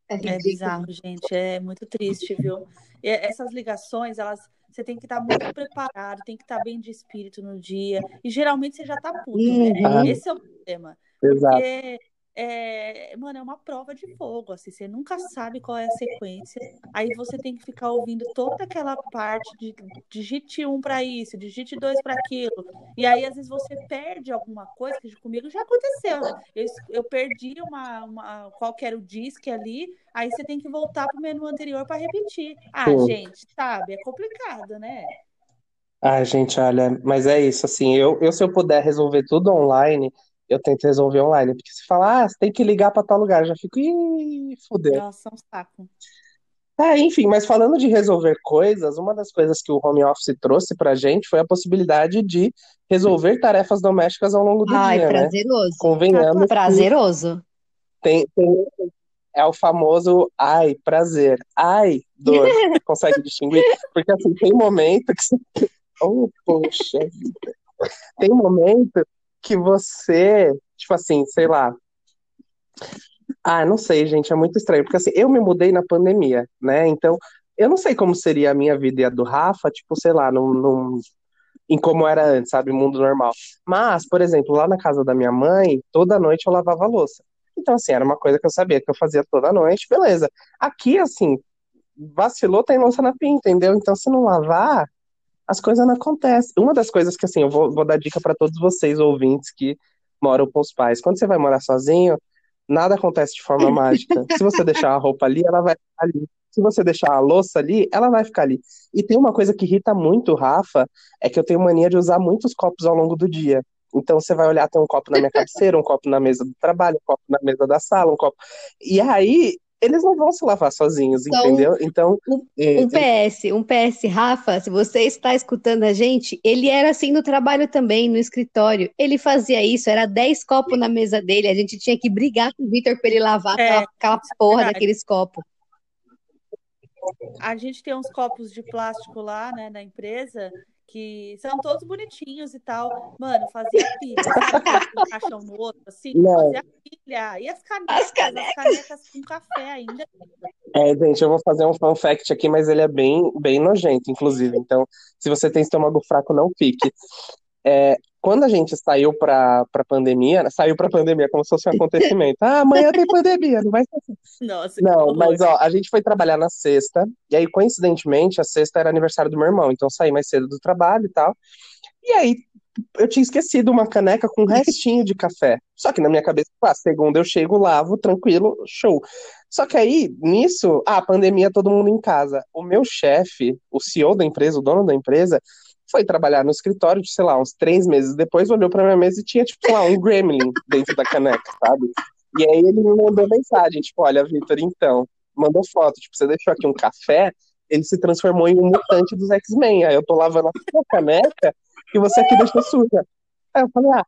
É É bizarro, gente. É muito triste, viu? E essas ligações, elas, você tem que estar muito preparado, tem que estar bem de espírito no dia. E geralmente você já tá puto, né? Uhum. Esse é o problema. Exato. Porque, é, mano, é uma prova de fogo, assim, você nunca sabe qual é a sequência, aí você tem que ficar ouvindo toda aquela parte de digite um para isso, digite dois para aquilo, e aí às vezes você perde alguma coisa, que comigo já aconteceu, eu, eu perdi uma, uma, qual que era o disque ali, aí você tem que voltar pro menu anterior para repetir. Ah, gente, sabe, é complicado, né? Ai, gente, olha, mas é isso, assim, eu, eu se eu puder resolver tudo online, eu tento resolver online, porque se falar, ah, você tem que ligar pra tal lugar, eu já fico, ih, fudeu. Nossa, é um saco. É, enfim, mas falando de resolver coisas, uma das coisas que o home office trouxe pra gente foi a possibilidade de resolver tarefas domésticas ao longo do Ai, dia, né? prazeroso. Convenhamos que Prazeroso. tem, tem- é o famoso ai, prazer, ai, dor. Consegue distinguir? Porque assim, tem momento que você. Oh, poxa vida. Tem momento que você, tipo assim, sei lá. Ah, não sei, gente, é muito estranho, porque assim, eu me mudei na pandemia, né? Então, eu não sei como seria a minha vida e a do Rafa, tipo, sei lá, num, num- em como era antes, sabe, mundo normal. Mas, por exemplo, lá na casa da minha mãe, toda noite eu lavava louça. Então, assim, era uma coisa que eu sabia que eu fazia toda noite, beleza. Aqui, assim, vacilou, tem louça na pia, entendeu? Então, se não lavar, as coisas não acontecem. Uma das coisas que, assim, eu vou, vou dar dica para todos vocês, ouvintes, que moram com os pais. Quando você vai morar sozinho, nada acontece de forma mágica. Se você deixar a roupa ali, ela vai ficar ali. Se você deixar a louça ali, ela vai ficar ali. E tem uma coisa que irrita muito o Rafa, é que eu tenho mania de usar muitos copos ao longo do dia. Então você vai olhar, tem um copo na minha cabeceira, um copo na mesa do trabalho, um copo na mesa da sala, um copo. E aí eles não vão se lavar sozinhos, Então, entendeu? Então, Um, é, um PS, um PS, Rafa, se você está escutando a gente, ele era assim no trabalho também, no escritório. Ele fazia isso, era 10 copos na mesa dele, a gente tinha que brigar com o Vitor para ele lavar É, aquela, aquela porra verdade. daqueles copos. A gente tem uns copos de plástico lá, né, na empresa, que são todos bonitinhos e tal. Mano, fazia pilha, sabe? Um caixão no outro, assim, Não. fazia pilha. E as canecas, As canecas. as canecas com café ainda. É, gente, eu vou fazer um fun fact aqui, mas ele é bem, bem nojento, inclusive. Então, se você tem estômago fraco, não fique. É, quando a gente saiu pra, pra pandemia, né, saiu pra pandemia como se fosse um acontecimento. Ah, amanhã tem pandemia, não vai ser assim. Nossa, Não, mas ó, a gente foi trabalhar na sexta, e aí, coincidentemente, a sexta era aniversário do meu irmão, então eu saí mais cedo do trabalho e tal. E aí, eu tinha esquecido uma caneca com um restinho de café. Só que na minha cabeça, ah, segunda eu chego, lavo, tranquilo, show. Só que aí, nisso, ah, pandemia, todo mundo em casa. O meu chefe, o CEO da empresa, o dono da empresa, foi trabalhar no escritório, sei lá, uns três meses depois, olhou pra minha mesa e tinha, tipo, sei lá, um gremlin dentro da caneca, sabe? E aí ele me mandou mensagem, tipo, olha, Vitor, então, mandou foto, tipo, você deixou aqui um café, ele se transformou em um mutante dos X-Men. Aí eu tô lavando a sua caneca que você aqui deixou suja. Aí eu falei, ah,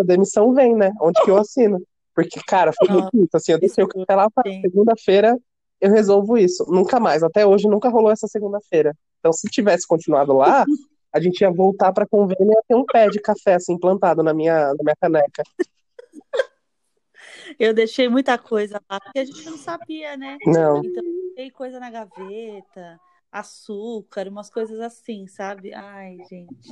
a demissão vem, né? Onde que eu assino? Porque, cara, foi muito isso, assim, eu deixei o café lá segunda-feira, eu resolvo isso. Nunca mais, até hoje nunca rolou essa segunda-feira. Então, se tivesse continuado lá, a gente ia voltar pra convênio e ia ter um pé de café, assim, plantado na minha, na minha caneca. Eu deixei muita coisa lá, porque a gente não sabia, né? Não. Então, tem coisa na gaveta, açúcar, umas coisas assim, sabe? Ai, gente.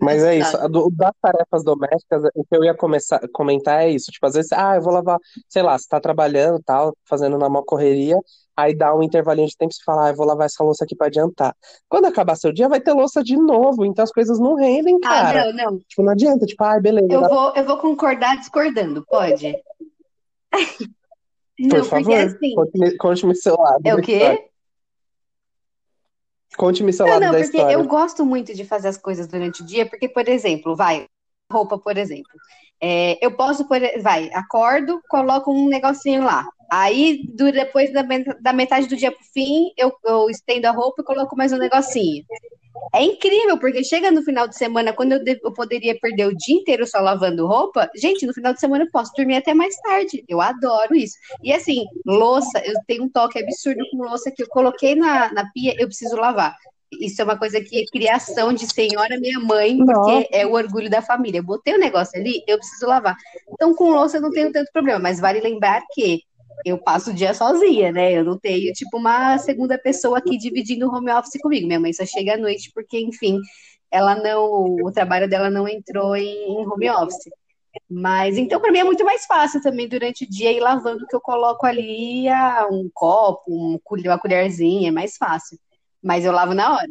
Mas é isso, do- das tarefas domésticas, o que eu ia começar, comentar é isso, tipo, às vezes, ah, eu vou lavar, sei lá, você tá trabalhando, tal, fazendo na maior correria, aí dá um intervalinho de tempo e você fala, ah, eu vou lavar essa louça aqui pra adiantar. Quando acabar seu dia, vai ter louça de novo, então as coisas não rendem, Ah, cara. não, não. Tipo, não adianta, tipo, ah, beleza, Eu vou, eu vou concordar discordando, pode? por Não, porque favor, assim. conte-me conte-me seu lado É o quê? Conte-me seu Não, lado não, da porque história. eu gosto muito de fazer as coisas durante o dia, porque, por exemplo, vai, roupa, por exemplo. É, eu posso, por, vai, acordo, coloco um negocinho lá. Aí, do- depois da, da metade do dia pro fim, eu, eu estendo a roupa e coloco mais um negocinho. É incrível, porque chega no final de semana, quando eu, eu poderia perder o dia inteiro só lavando roupa, gente, no final de semana eu posso dormir até mais tarde. Eu adoro isso. E assim, louça, eu tenho um toque absurdo com louça que eu coloquei na, na pia, eu preciso lavar. Isso é uma coisa que é criação de senhora minha mãe, porque é o orgulho da família. Eu botei o negócio ali, eu preciso lavar. Então, com louça eu não tenho tanto problema, mas vale lembrar que eu passo o dia sozinha, né? Eu não tenho, tipo, uma segunda pessoa aqui dividindo o home office comigo. Minha mãe só chega à noite porque, enfim, ela não, o trabalho dela não entrou em, home office. Mas então, para mim é muito mais fácil também durante o dia ir lavando que eu coloco ali ah, um copo, um, uma colherzinha, é mais fácil. Mas eu lavo na hora.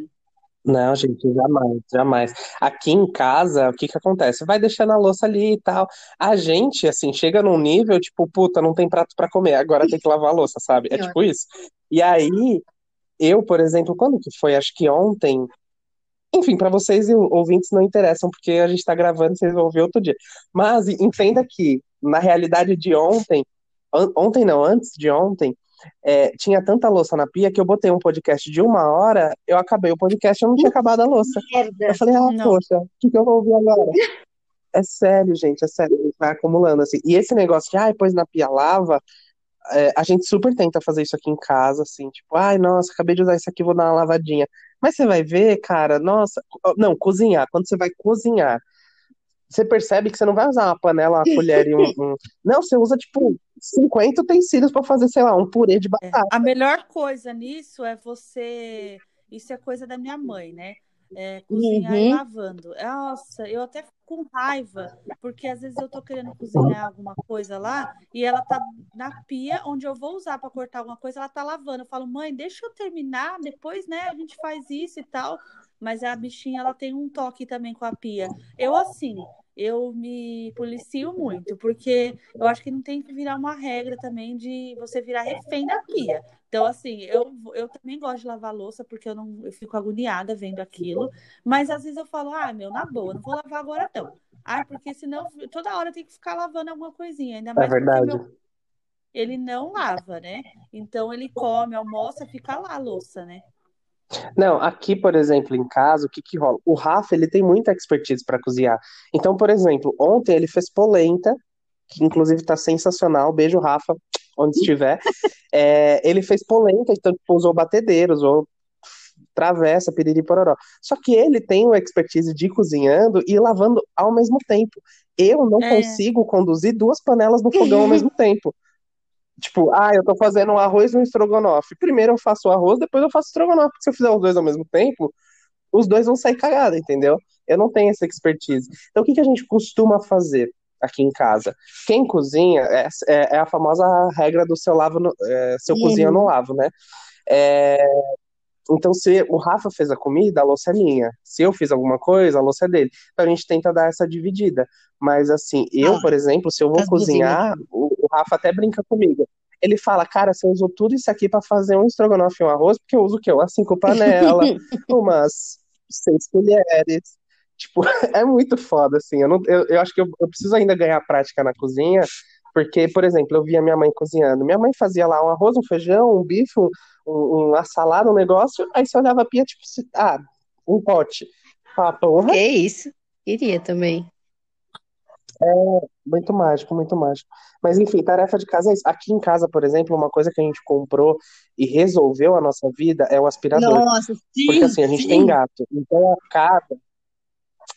Não, gente, jamais, jamais. Aqui em casa, o que que acontece? Vai deixando a louça ali e tal. A gente, assim, chega num nível, tipo, puta, não tem prato pra comer, agora tem que lavar a louça, sabe? É tipo isso. E aí, eu, por exemplo, quando que foi? Acho que ontem. Enfim, pra vocês ouvintes não interessam, porque a gente tá gravando, vocês vão ver outro dia. Mas entenda que, na realidade de ontem, ontem não, antes de ontem, é, tinha tanta louça na pia que eu botei um podcast de uma hora, eu acabei o podcast e eu não tinha acabado a louça. Merda. Eu falei, ah, Não. poxa, o que que eu vou ouvir agora? É sério, gente, é sério, a gente vai acumulando assim. E esse negócio de, ai, pôs na pia lava, é, a gente super tenta fazer isso aqui em casa, assim, tipo, ai, nossa, acabei de usar isso aqui, vou dar uma lavadinha. Mas você vai ver, cara, nossa, não, cozinhar, quando você vai cozinhar, você percebe que você não vai usar uma panela, uma colher e um, um- Não, você usa, tipo, 50 utensílios pra fazer, sei lá, um purê de É, batata. A melhor coisa nisso é você. Isso é coisa da minha mãe, né? É, cozinhar e Uhum. lavando. Nossa, eu até fico com raiva, porque às vezes eu tô querendo cozinhar alguma coisa lá e ela tá na pia, onde eu vou usar para cortar alguma coisa, ela tá lavando. Eu falo, mãe, deixa eu terminar, depois, né, a gente faz isso e tal. Mas a bichinha, ela tem um toque também com a pia. Eu, assim, eu me policio muito, porque eu acho que não tem que virar uma regra também de você virar refém da pia. Então, assim, eu, eu também gosto de lavar louça, porque eu não eu fico agoniada vendo aquilo. Mas às vezes eu falo, ah, meu, na boa, não vou lavar agora não. Ah, porque senão toda hora tem que ficar lavando alguma coisinha. Ainda É mais porque verdade. meu ele não lava, né? Então ele come, almoça, fica lá a louça, né? Não, aqui, por exemplo, em casa, o que que rola? O Rafa, ele tem muita expertise para cozinhar. Então, por exemplo, ontem ele fez polenta, que inclusive tá sensacional. Beijo, Rafa, onde estiver. É, ele fez polenta, então tipo, usou batedeiros, usou travessa, piriri pororó. Só que ele tem uma expertise de cozinhando e lavando ao mesmo tempo. Eu não É. consigo conduzir duas panelas no fogão ao mesmo tempo. Tipo, ah, eu tô fazendo um arroz e um estrogonofe. Primeiro eu faço o arroz, depois eu faço o estrogonofe. Porque se eu fizer os dois ao mesmo tempo, os dois vão sair cagados, entendeu? Eu não tenho essa expertise. Então o que que a gente costuma fazer aqui em casa? Quem cozinha é, é- é a famosa regra do seu lavo, no- é, se eu cozinho eu não lavo, né? É, então, se o Rafa fez a comida, a louça é minha. Se eu fiz alguma coisa, a louça é dele. Então a gente tenta dar essa dividida. Mas assim, eu, Ah, por exemplo, se eu vou cozinhar, o Rafa até brinca comigo. Ele fala, cara, você usou tudo isso aqui pra fazer um estrogonofe e um arroz, porque eu uso o quê? Umas cinco panelas, umas seis colheres. Tipo, é muito foda, assim. Eu, não, eu, eu acho que eu, eu preciso ainda ganhar prática na cozinha, porque, por exemplo, eu via minha mãe cozinhando. Minha mãe fazia lá um arroz, um feijão, um bife, um, um, uma salada, um negócio, aí você olhava a pia, tipo, ah, um pote. Ah, porra, Que isso? Queria também. Muito mágico, muito mágico. Mas enfim, tarefa de casa é isso. Aqui em casa, por exemplo, uma coisa que a gente comprou e resolveu a nossa vida é o aspirador. Nossa, Porque sim, assim, a gente sim. tem gato. Então a casa,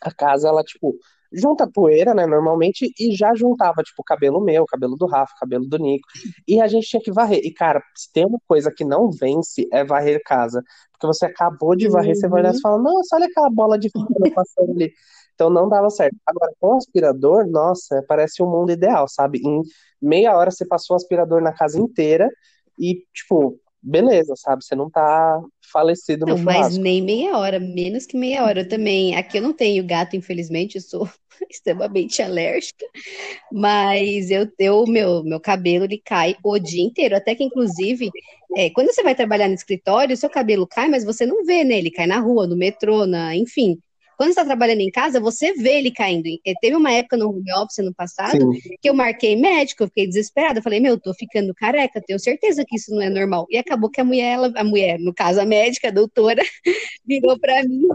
a casa, ela, tipo, junta poeira, né, normalmente, e já juntava, tipo, cabelo meu, cabelo do Rafa, cabelo do Nico. E a gente tinha que varrer. E, cara, se tem uma coisa que não vence, é varrer casa. Porque você acabou de varrer, você vai olhar e Uhum. fala, nossa, olha aquela bola de fibra passando ali. Então não dava certo. Agora, com o aspirador, nossa, parece um mundo ideal, sabe? Em meia hora você passou o aspirador na casa inteira e, tipo, beleza, sabe? Você não tá falecido no Não, mas churrasco. nem meia hora, menos que meia hora. Eu também. Aqui eu não tenho gato, infelizmente, eu sou extremamente alérgica. Mas eu, eu meu, meu cabelo ele cai o dia inteiro. Até que, inclusive, é, quando você vai trabalhar no escritório, seu cabelo cai, mas você não vê, né? Ele cai na rua, no metrô, na, enfim. Quando você está trabalhando em casa, você vê ele caindo. E Teve uma época no home office ano passado Sim. que eu marquei médico, eu fiquei desesperada. Eu falei, meu, tô ficando careca, tenho certeza que isso não é normal. E acabou que a mulher, ela, a mulher, no caso a médica, a doutora, virou pra mim,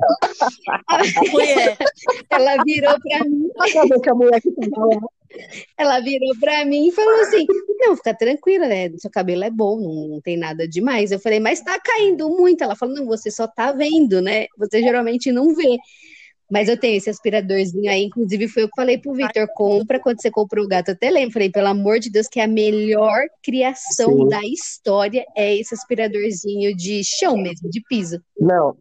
Mulher, ela virou pra mim, Acabou que a mulher que ela virou pra mim e falou assim: Não, fica tranquila, né? Seu cabelo é bom, não, não tem nada demais. Eu falei, mas tá caindo muito. Ela falou, não, você só tá vendo, né? Você geralmente não vê. Mas eu tenho esse aspiradorzinho aí, inclusive foi eu que falei pro Victor, compra quando você comprou o gato, eu até lembro, falei, pelo amor de Deus, que a melhor criação Sim. da história é esse aspiradorzinho de chão mesmo, de piso. Não,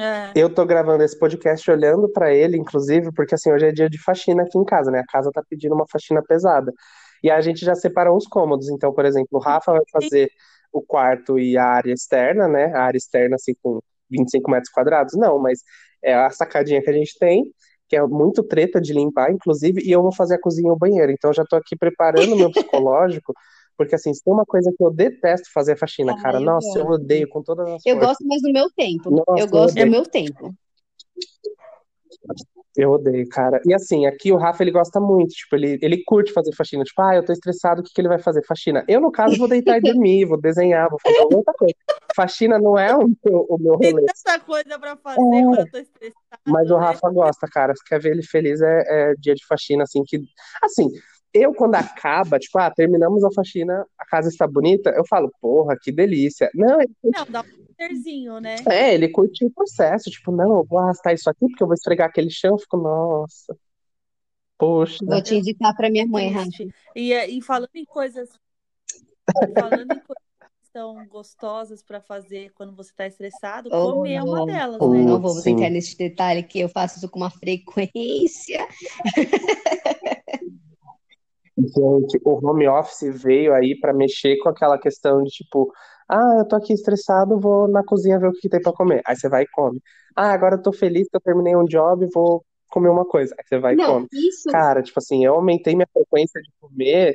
é, eu tô gravando esse podcast olhando pra ele, inclusive, porque assim, hoje é dia de faxina aqui em casa, né? A casa tá pedindo uma faxina pesada. E a gente já separou os cômodos. Então, por exemplo, o Rafa vai fazer o quarto e a área externa, né? A área externa, assim, com 25 metros quadrados. Não, mas é a sacadinha que a gente tem, que é muito treta de limpar, inclusive, e eu vou fazer a cozinha e o banheiro. Então, eu já tô aqui preparando o meu psicológico, porque assim, se tem uma coisa que eu detesto fazer é faxina, Ah, cara. eu Nossa, eu gosto. odeio com todas as Eu forças. gosto mais do meu tempo. Nossa, eu gosto eu do meu tempo. Eu odeio, cara. E assim, aqui o Rafa, ele gosta muito, tipo, ele, ele curte fazer faxina. Tipo, ah, eu tô estressado, o que que ele vai fazer? Faxina. Eu, no caso, vou deitar e dormir, vou desenhar, vou fazer alguma coisa. Faxina não é o meu, o meu tem rolê. tanta coisa pra fazer quando eu tô estressada, Mas o né? Rafa gosta, cara. Se quer ver ele feliz, é, é dia de faxina, assim, que... Assim, eu, quando acaba, tipo, ah, terminamos a faxina, a casa está bonita, eu falo, porra, que delícia. Não, ele Não, dá um prazerzinho, né? é, ele curte o processo. Tipo, não, eu vou arrastar isso aqui, porque eu vou esfregar aquele chão. Eu fico, nossa, poxa. Vou te indicar pra minha mãe, Rafa. E, e falando em coisas, falando em coisas que são gostosas pra fazer quando você tá estressado, Oh, comer é uma delas, Oh, né? Não vou sim. entrar nesse detalhe que eu faço isso com uma frequência. Gente, o home office veio aí pra mexer com aquela questão de tipo, ah, eu tô aqui estressado, vou na cozinha ver o que tem pra comer. Aí você vai e come. Ah, agora eu tô feliz que eu terminei um job, vou comer uma coisa. Aí você vai e Não, come. isso Cara, tipo assim, eu aumentei minha frequência de comer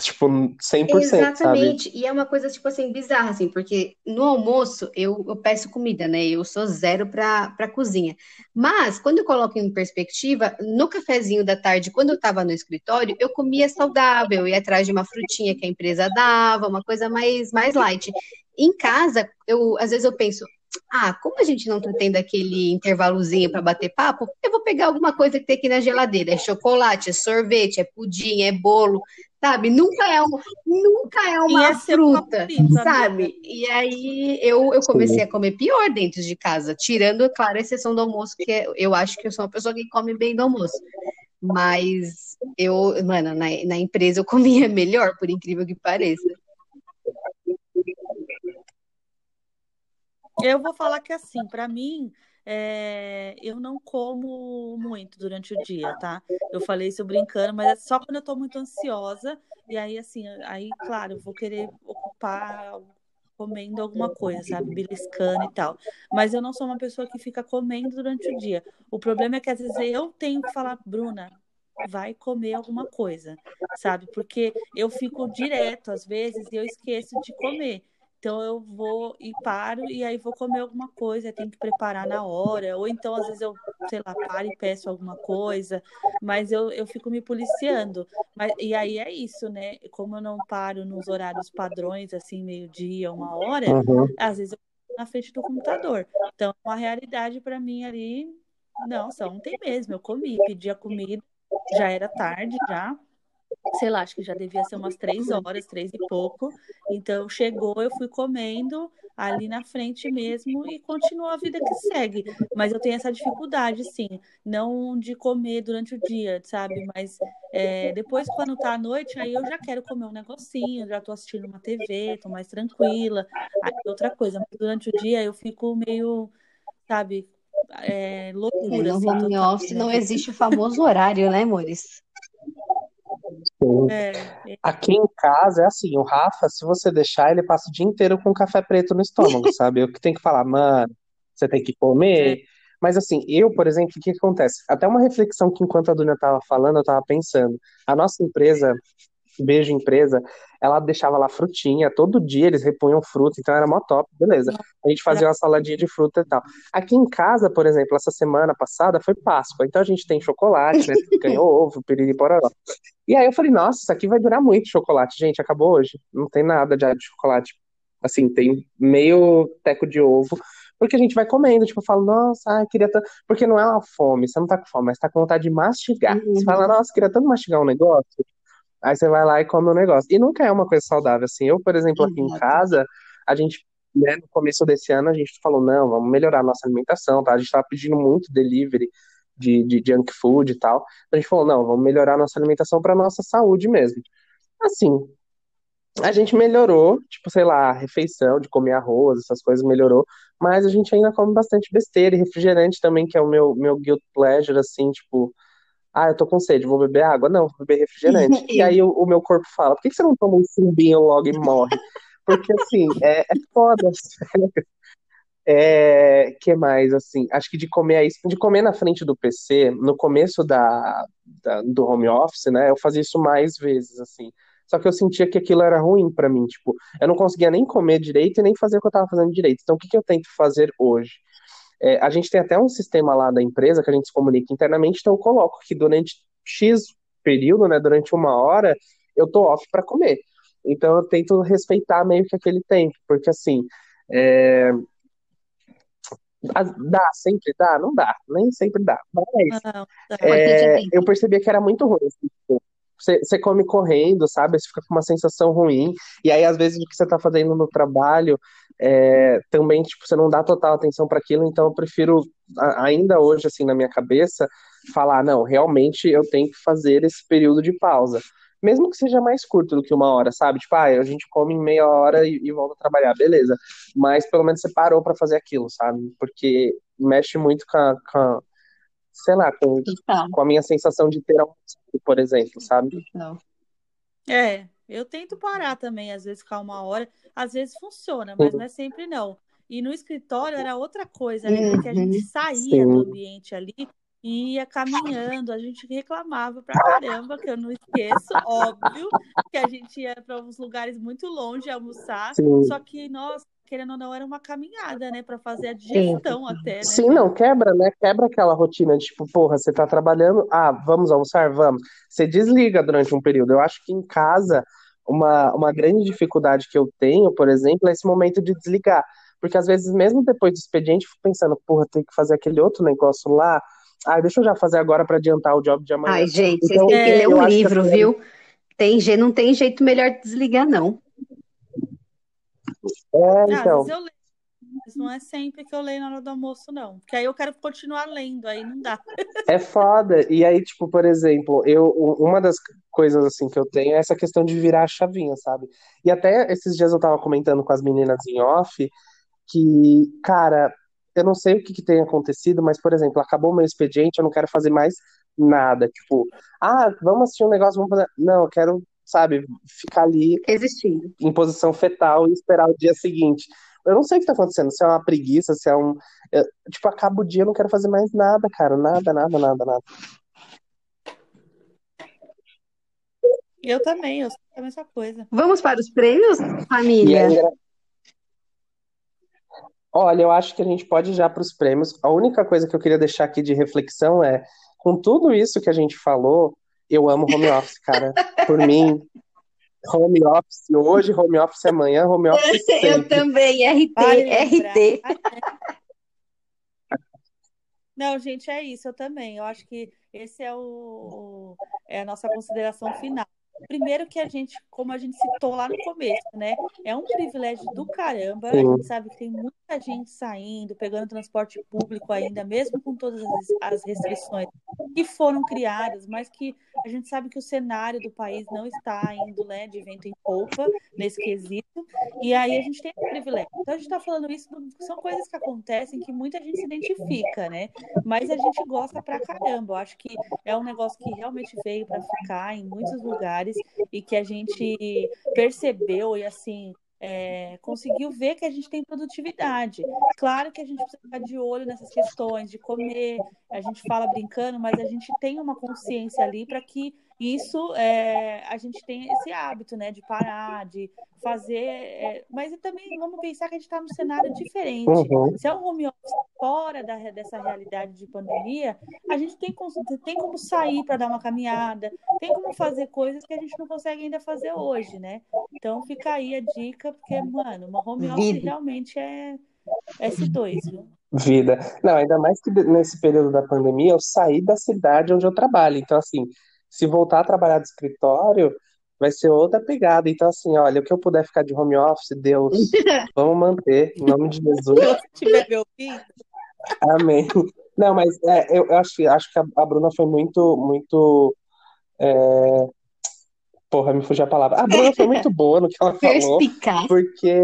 Tipo, 100%, Exatamente. sabe? E é uma coisa, tipo assim, bizarra, assim, porque no almoço eu, eu peço comida, né? Eu sou zero para para cozinha. Mas, quando eu coloco em perspectiva, no cafezinho da tarde, quando eu estava no escritório, eu comia saudável, eu ia atrás de uma frutinha que a empresa dava, uma coisa mais, mais light. Em casa, eu às vezes eu penso, ah, como a gente não tá tendo aquele intervalozinho para bater papo, eu vou pegar alguma coisa que tem aqui na geladeira. É chocolate, é sorvete, é pudim, é bolo, sabe? Nunca é, um, nunca é uma Ia fruta, favorito, sabe? amiga. E aí eu, eu comecei a comer pior dentro de casa, tirando, claro, a exceção do almoço, que é- eu acho que eu sou uma pessoa que come bem do almoço. Mas eu, mano, na, na empresa eu comia melhor, por incrível que pareça. Eu vou falar que assim, para mim, é, eu não como muito durante o dia, tá? Eu falei isso brincando, mas é só quando eu tô muito ansiosa, e aí assim, aí, claro, eu vou querer ocupar comendo alguma coisa, sabe? Beliscando e tal. Mas eu não sou uma pessoa que fica comendo durante o dia. O problema é que às vezes eu tenho que falar, Bruna, vai comer alguma coisa, sabe? Porque eu fico direto às vezes e eu esqueço de comer. Então eu vou e paro e aí vou comer alguma coisa, tenho que preparar na hora, ou então às vezes eu, sei lá, paro e peço alguma coisa, mas eu, eu fico me policiando. Mas, e aí é isso, né? Como eu não paro nos horários padrões, assim, meio-dia, uma hora, Uhum. às vezes eu fico na frente do computador. Então, é uma realidade para mim ali, não, só ontem mesmo, eu comi, pedi a comida, já era tarde já, sei lá, acho que já devia ser umas três horas, três e pouco. Então chegou, eu fui comendo ali na frente mesmo e continua a vida que segue. Mas eu tenho essa dificuldade, sim, não de comer durante o dia, sabe? Mas é, depois, quando tá à noite, aí eu já quero comer um negocinho, já tô assistindo uma TV, tô mais tranquila. Aí outra coisa, mas durante o dia eu fico meio, sabe, é, loucura, No assim, home office não existe o famoso horário, né, amores? Sim. É, é, Aqui em casa é assim, o Rafa, se você deixar, ele passa o dia inteiro com café preto no estômago, sabe? Eu que tenho que falar, mano, você tem que é. comer. Mas assim, eu, por exemplo, o que acontece? Até uma reflexão que enquanto a Dunia tava falando, eu tava pensando. A nossa empresa, Beijo Empresa, ela deixava lá frutinha, todo dia eles repunham fruta, então era mó top, beleza. A gente fazia uma saladinha de fruta e tal. Aqui em casa, por exemplo, essa semana passada foi Páscoa, então a gente tem chocolate, né? Ganhou ovo, piriri, pororó. E aí eu falei, nossa, isso aqui vai durar muito chocolate. Gente, acabou hoje. Não tem nada de chocolate. Assim, tem meio teco de ovo, porque a gente vai comendo. Tipo, eu falo, nossa, ai, queria tanto. Porque não é uma fome, você não tá com fome, mas tá com vontade de mastigar. Você fala, nossa, queria tanto mastigar um negócio. Aí você vai lá e come o negócio. E nunca é uma coisa saudável, assim. Eu, por exemplo, aqui em casa, a gente, né, no começo desse ano, a gente falou, não, vamos melhorar a nossa alimentação, tá? A gente tava pedindo muito delivery de, de junk food e tal. A gente falou, não, vamos melhorar a nossa alimentação para nossa saúde mesmo. Assim, a gente melhorou, tipo, sei lá, a refeição de comer arroz, essas coisas melhorou, mas a gente ainda come bastante besteira e refrigerante também, que é o meu, meu guilt pleasure, assim, tipo, ah, eu tô com sede, vou beber água? Não, vou beber refrigerante. E aí o, o meu corpo fala, por que que você não toma um chumbinho logo e morre? Porque, assim, é, é foda. É, que mais, assim, acho que de comer aí, de comer na frente do PC, no começo da, da- do home office, né, eu fazia isso mais vezes, assim, só que eu sentia que aquilo era ruim pra mim, tipo, eu não conseguia nem comer direito e nem fazer o que eu tava fazendo direito, então o que que eu tento fazer hoje? É, a gente tem até um sistema lá da empresa que a gente se comunica internamente, então eu coloco que durante X período, né, durante uma hora, eu tô off pra comer, então eu tento respeitar meio que aquele tempo, porque assim, é, Dá, sempre dá? Não dá, nem sempre dá. Mas Não, tá. Importante é é, eu percebia que era muito ruim. assim, tipo, Você, você come correndo, sabe? Você fica com uma sensação ruim. E aí, às vezes, o que você tá fazendo no trabalho é, também, tipo, você não dá total atenção para aquilo. Então, eu prefiro, ainda hoje, assim, na minha cabeça, falar: não, realmente eu tenho que fazer esse período de pausa. Mesmo que seja mais curto do que uma hora, sabe? Tipo, ah, a gente come em meia hora e, e volta a trabalhar, beleza. Mas pelo menos você parou para fazer aquilo, sabe? Porque mexe muito com a, com a- sei lá, com, com a minha sensação de ter almoçado, por exemplo, sabe? total. É, eu tento parar também, às vezes ficar uma hora, às vezes funciona, mas não é sempre não. E no escritório era outra coisa, né? Porque a gente Uhum. saía do ambiente ali e ia caminhando. A gente reclamava pra caramba, que eu não esqueço, óbvio, que a gente ia para uns lugares muito longe almoçar. Só que, nossa, querendo ou não, era uma caminhada, né? Para fazer a digestão até, né? Sim, não, quebra, né? Quebra aquela rotina de tipo, porra, você tá trabalhando, ah, vamos almoçar? Vamos. Você desliga durante um período. Eu acho que em casa, uma, uma grande dificuldade que eu tenho, por exemplo, é esse momento de desligar. Porque às vezes, mesmo depois do expediente, eu fico pensando, porra, tem que fazer aquele outro negócio lá. Ah, deixa eu já fazer agora para adiantar o job de amanhã. Ai, gente, vocês Então, têm que ler eu um acho que livro, assim, viu? Tem, não tem jeito melhor de desligar, não. É, Ah, às então. vezes eu leio, mas não é sempre que eu leio na hora do almoço, não. Porque aí eu quero continuar lendo, aí não dá. É foda. E aí, tipo, por exemplo, eu uma das coisas assim que eu tenho é essa questão de virar a chavinha, sabe? E até esses dias eu tava comentando com as meninas em off que, cara, eu não sei o que que tem acontecido, mas, por exemplo, acabou o meu expediente, eu não quero fazer mais nada. Tipo, ah, vamos assistir um negócio, vamos fazer. Não, eu quero, sabe, ficar ali Existindo. em posição fetal e esperar o dia seguinte. Eu não sei o que tá acontecendo, se é uma preguiça, se é um. eu- tipo, acaba o dia, eu não quero fazer mais nada, cara. Nada, nada, nada, nada. Eu também, eu sinto a mesma coisa. Vamos para os prêmios, é família? engra- Olha, eu acho que a gente pode ir já para os prêmios. A única coisa que eu queria deixar aqui de reflexão é, com tudo isso que a gente falou, eu amo home office, cara. Por mim, home office hoje, home office amanhã, home office Eu sempre. também, RT. RT. Não, gente, é isso, eu também. Eu acho que esse é o é a nossa consideração final. Primeiro que a gente, como a gente citou lá no começo, né? É um privilégio do caramba. A gente sabe que tem muita gente saindo, pegando transporte público ainda, mesmo com todas as, as restrições que foram criadas, mas que a gente sabe que o cenário do país não está indo, né, de vento em polpa nesse quesito. E aí a gente tem esse privilégio. Então a gente está falando isso, são coisas que acontecem que muita gente se identifica, né? Mas a gente gosta pra caramba. Eu acho que é um negócio que realmente veio para ficar em muitos lugares e que a gente percebeu e assim é, conseguiu ver que a gente tem produtividade. Claro que a gente precisa ficar de olho nessas questões de comer. A gente fala brincando, mas a gente tem uma consciência ali para que isso é, a gente tem esse hábito, né, de parar, de fazer. é, mas também vamos pensar que a gente está num cenário diferente. Uhum. Se é um home office fora da, dessa realidade de pandemia, a gente tem, tem como sair para dar uma caminhada, tem como fazer coisas que a gente não consegue ainda fazer hoje, né? Então fica aí a dica, porque, mano, uma home office realmente é S2, viu? Vida. Não, ainda mais que nesse período da pandemia eu saí da cidade onde eu trabalho. Então, assim, se voltar a trabalhar do escritório, vai ser outra pegada. Então, assim, olha, o que eu puder ficar de home office, Deus, vamos manter, em nome de Jesus. Se Amém. Não, mas é, eu, acho, que- acho que a, a Bruna foi muito, muito. é, Porra, me fugiu a palavra. A Bruna foi muito boa no que ela falou, Perspicaz. porque,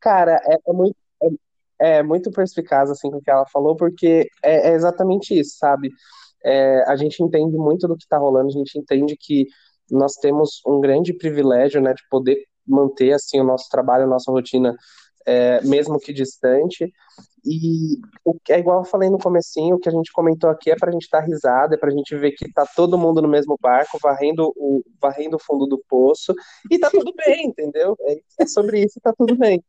cara, é, é muito, é, é muito perspicaz assim com o que ela falou, porque é, é exatamente isso, sabe? É, a gente entende muito do que está rolando, a gente entende que nós temos um grande privilégio, né, de poder manter assim o nosso trabalho, a nossa rotina, é, mesmo que distante. E o é igual eu falei no comecinho, o que a gente comentou aqui é pra gente dar risada, é pra gente ver que tá todo mundo no mesmo barco, varrendo o, varrendo o fundo do poço, e tá tudo bem, entendeu? É, é sobre isso e tá tudo bem.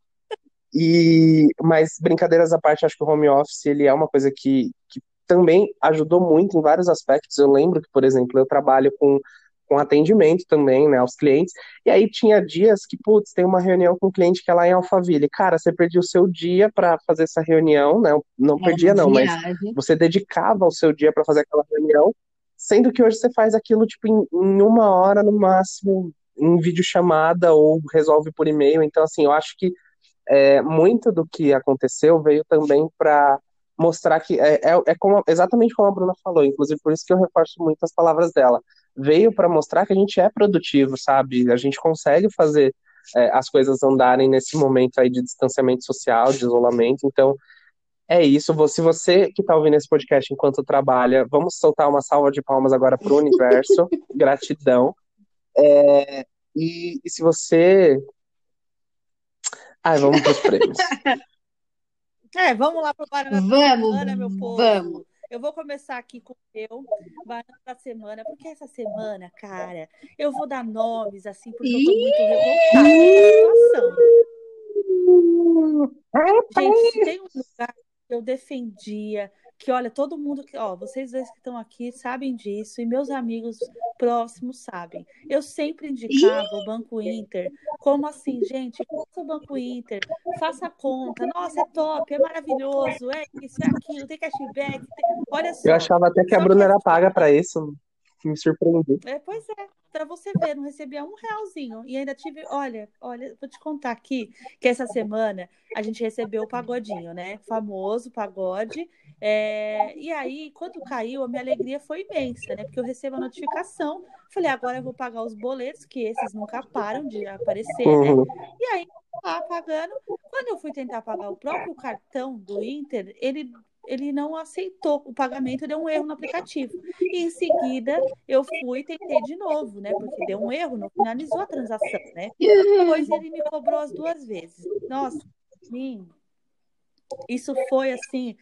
E, mas brincadeiras à parte, acho que o home office ele é uma coisa que, que também ajudou muito em vários aspectos. Eu lembro que, por exemplo, eu trabalho com, com atendimento também, né, aos clientes, e aí tinha dias que, putz, tem uma reunião com o cliente que é lá em Alphaville. Cara, você perdia o seu dia para fazer essa reunião, né? Não perdia, não, mas Viagem. você dedicava o seu dia para fazer aquela reunião, sendo que hoje você faz aquilo tipo em, em uma hora no máximo, em videochamada ou resolve por e-mail. Então, assim, eu acho que é, muito do que aconteceu veio também para mostrar que é, é, é como, exatamente como a Bruna falou, inclusive por isso que eu reforço muito as palavras dela. Veio para mostrar que a gente é produtivo, sabe? A gente consegue fazer é, as coisas andarem nesse momento aí de distanciamento social, de isolamento. Então, é isso. Se você que está ouvindo esse podcast enquanto trabalha, vamos soltar uma salva de palmas agora para o universo. Gratidão. É, e, e se você. Ai, vamos para os prêmios. É, vamos lá pro Guaraná Vamos, Ana, meu povo. vamos. Eu vou começar aqui com o meu banana da semana, porque essa semana, cara, eu vou dar nomes assim, porque eu tô muito revoltada com a situação. Gente, se tem um lugar que eu defendia, que olha, todo mundo que, ó, vocês dois que estão aqui sabem disso e meus amigos próximos sabem. Eu sempre indicava o Banco Inter, como assim, gente, faça o Banco Inter, faça a conta, nossa, é top, é maravilhoso, é isso, é aquilo, tem cashback, tem... olha só. Eu achava até que a Bruna era paga para isso, me surpreendi. É, pois é, para você ver, não recebia um realzinho. E ainda tive, olha, olha, vou te contar aqui que essa semana a gente recebeu o pagodinho, né? Famoso pagode. É... E aí, quando caiu, a minha alegria foi imensa, né? Porque eu recebo a notificação. Falei, agora eu vou pagar os boletos, que esses nunca param de aparecer, né? Uhum. E aí, lá pagando. Quando eu fui tentar pagar o próprio cartão do Inter, ele ele não aceitou o pagamento, deu um erro no aplicativo. E em seguida eu fui e tentei de novo, né? Porque deu um erro, não finalizou a transação, né? Depois ele me cobrou as duas vezes. Nossa, sim. Isso foi assim.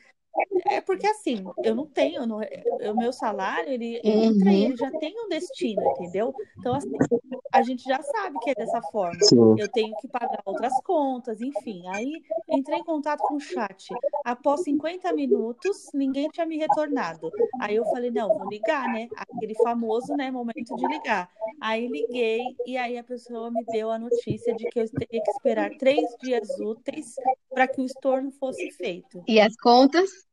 É porque assim, eu não tenho, o meu salário, ele entra e Uhum. ele já tem um destino, entendeu? Então, assim, a gente já sabe que é dessa forma. Sim. Eu tenho que pagar outras contas, enfim. Aí entrei em contato com o chat. Após 50 minutos, ninguém tinha me retornado. Aí eu falei, não, vou ligar, né? Aquele famoso, né, momento de ligar. Aí liguei e aí a pessoa me deu a notícia de que eu teria que esperar três dias úteis para que o estorno fosse feito. E as contas?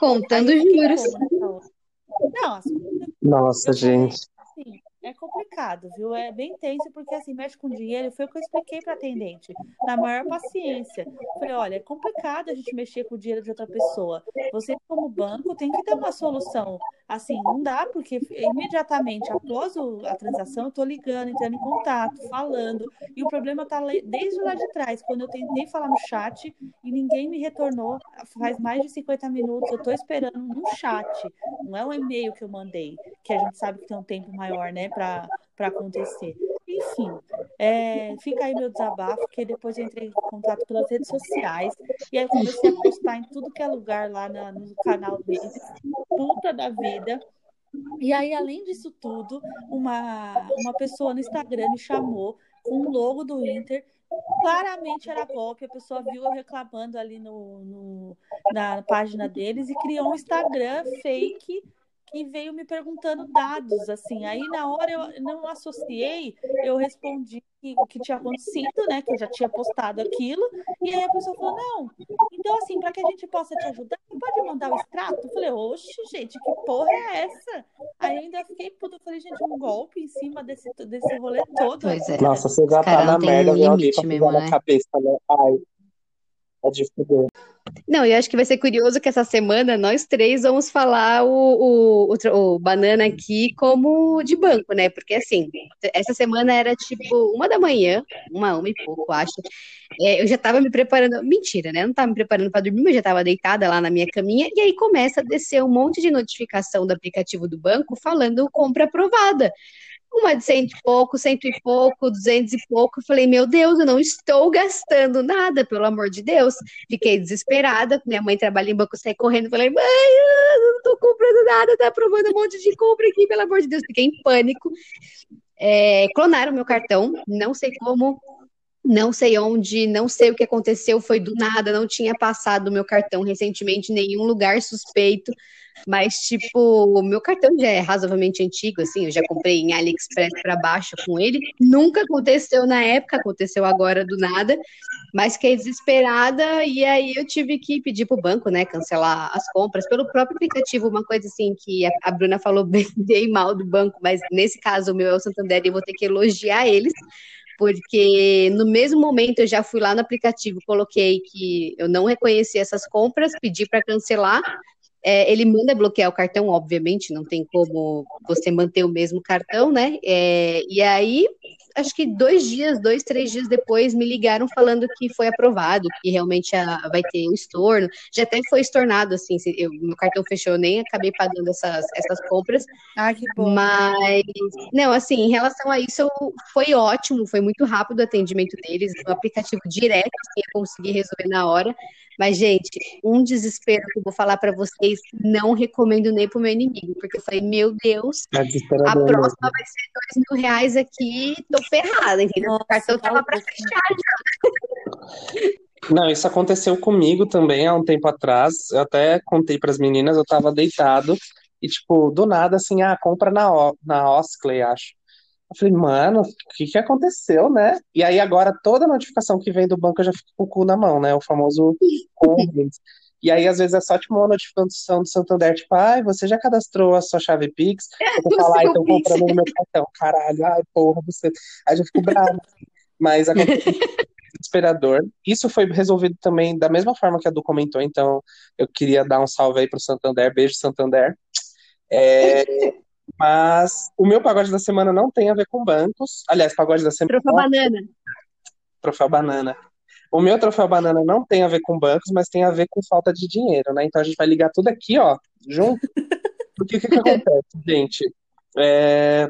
Contando os juros. hora? Não, as contas Nossa, gente. assim, é complicado, viu? É bem tenso, porque assim, mexe com dinheiro, foi o que eu expliquei para atendente, na maior paciência. Falei, olha, é complicado a gente mexer com o dinheiro de outra pessoa. Você, como banco, tem que ter uma solução. Assim, não dá, porque imediatamente após a transação, eu tô ligando, entrando em contato, falando, e o problema tá le- desde lá de trás, quando eu tentei falar no chat e ninguém me retornou, faz mais de 50 minutos, eu tô esperando no chat, não é um e-mail que eu mandei, que a gente sabe que tem um tempo maior, né, para acontecer. Enfim, é, fica aí meu desabafo, que depois eu entrei em contato pelas redes sociais, e aí comecei a postar em tudo que é lugar lá na- no canal deles, puta da vida. E aí, além disso tudo, uma, uma pessoa no Instagram me chamou com o logo do Inter. Claramente era golpe, a pessoa viu eu reclamando ali no, no- na página deles e criou um Instagram fake que veio me perguntando dados, assim. Aí, na hora, eu não associei, eu respondi o que tinha acontecido, né? Que eu já tinha postado aquilo. E aí a pessoa falou, não, então, assim, para que a gente possa te ajudar, você pode mandar o extrato? Eu falei, oxe, gente, que porra é essa? Aí eu ainda fiquei puta, eu falei, gente, um golpe em cima desse, desse rolê todo. Pois é. Nossa, você já tá na merda, alguém limite pra mesmo, pisar na né? cabeça, né? Ai, é. Não, eu acho que vai ser curioso que essa semana nós três vamos falar o, o, o, o banana aqui como de banco, né? Porque assim, essa semana era tipo uma da manhã, uma, uma e pouco, acho. É, eu já tava me preparando, mentira, né? Eu não tava me preparando para dormir, mas já tava deitada lá na minha caminha, e aí começa a descer um monte de notificação do aplicativo do banco falando compra aprovada. Uma de cento e pouco, cento e pouco, duzentos e pouco. Eu falei, meu Deus, eu não estou gastando nada, pelo amor de Deus. Fiquei desesperada. Minha mãe trabalha em banco, saí correndo. Falei, mãe, eu não tô comprando nada, tá aprovando um monte de compra aqui, pelo amor de Deus. Fiquei em pânico. É, clonaram meu cartão, não sei como, não sei onde, não sei o que aconteceu, foi do nada, não tinha passado o meu cartão recentemente em nenhum lugar suspeito. Mas, tipo, o meu cartão já é razoavelmente antigo, assim, eu já comprei em AliExpress para baixo com ele. Nunca aconteceu na época, aconteceu agora do nada, mas fiquei desesperada e aí eu tive que pedir pro banco, né, cancelar as compras pelo próprio aplicativo, uma coisa assim que a, a Bruna falou bem, bem mal do banco, mas nesse caso o meu é o Santander e eu vou ter que elogiar eles, porque no mesmo momento eu já fui lá no aplicativo, coloquei que eu não reconheci essas compras, pedi para cancelar. É, ele manda bloquear o cartão, obviamente, não tem como você manter o mesmo cartão, né? É, e aí acho que dois dias, dois, três dias depois, me ligaram falando que foi aprovado, que realmente a, vai ter o um estorno. Já até foi estornado, assim, eu, meu cartão fechou, eu nem acabei pagando essas, essas compras. Ah, que bom. Mas, não, assim, em relação a isso, foi ótimo, foi muito rápido o atendimento deles, no aplicativo direto, assim, eu consegui resolver na hora. Mas, gente, um desespero que eu vou falar para vocês, não recomendo nem pro meu inimigo, porque eu falei, meu Deus, É a próxima vai ser dois mil reais aqui, tô ferrada, entendeu? Nossa, o cartão tava pra fechar. Não, isso aconteceu comigo também há um tempo atrás. Eu até contei pras meninas, eu tava deitado e, tipo, do nada, assim, ah, compra na, O- na Osclay, acho. Eu falei, mano, o que que aconteceu, né? E aí agora toda notificação que vem do banco eu já fico com o cu na mão, né? O famoso. E aí, às vezes, é só tipo uma notificação do Santander, tipo, ai, você já cadastrou a sua chave Pix? Eu vou falar, Pix. comprando no meu cartão. Caralho, ai, porra, você. Aí eu já fico bravo. Mas aconteceu desesperador. Isso foi resolvido também da mesma forma que a Du comentou, então eu queria dar um salve aí pro Santander. Beijo, Santander. É, mas o meu pagode da semana não tem a ver com bancos. Aliás, pagode da semana, Troféu banana. troféu banana. O meu troféu banana não tem a ver com bancos, mas tem a ver com falta de dinheiro, né? Então a gente vai ligar tudo aqui, ó, junto. Porque o que que acontece, gente? É,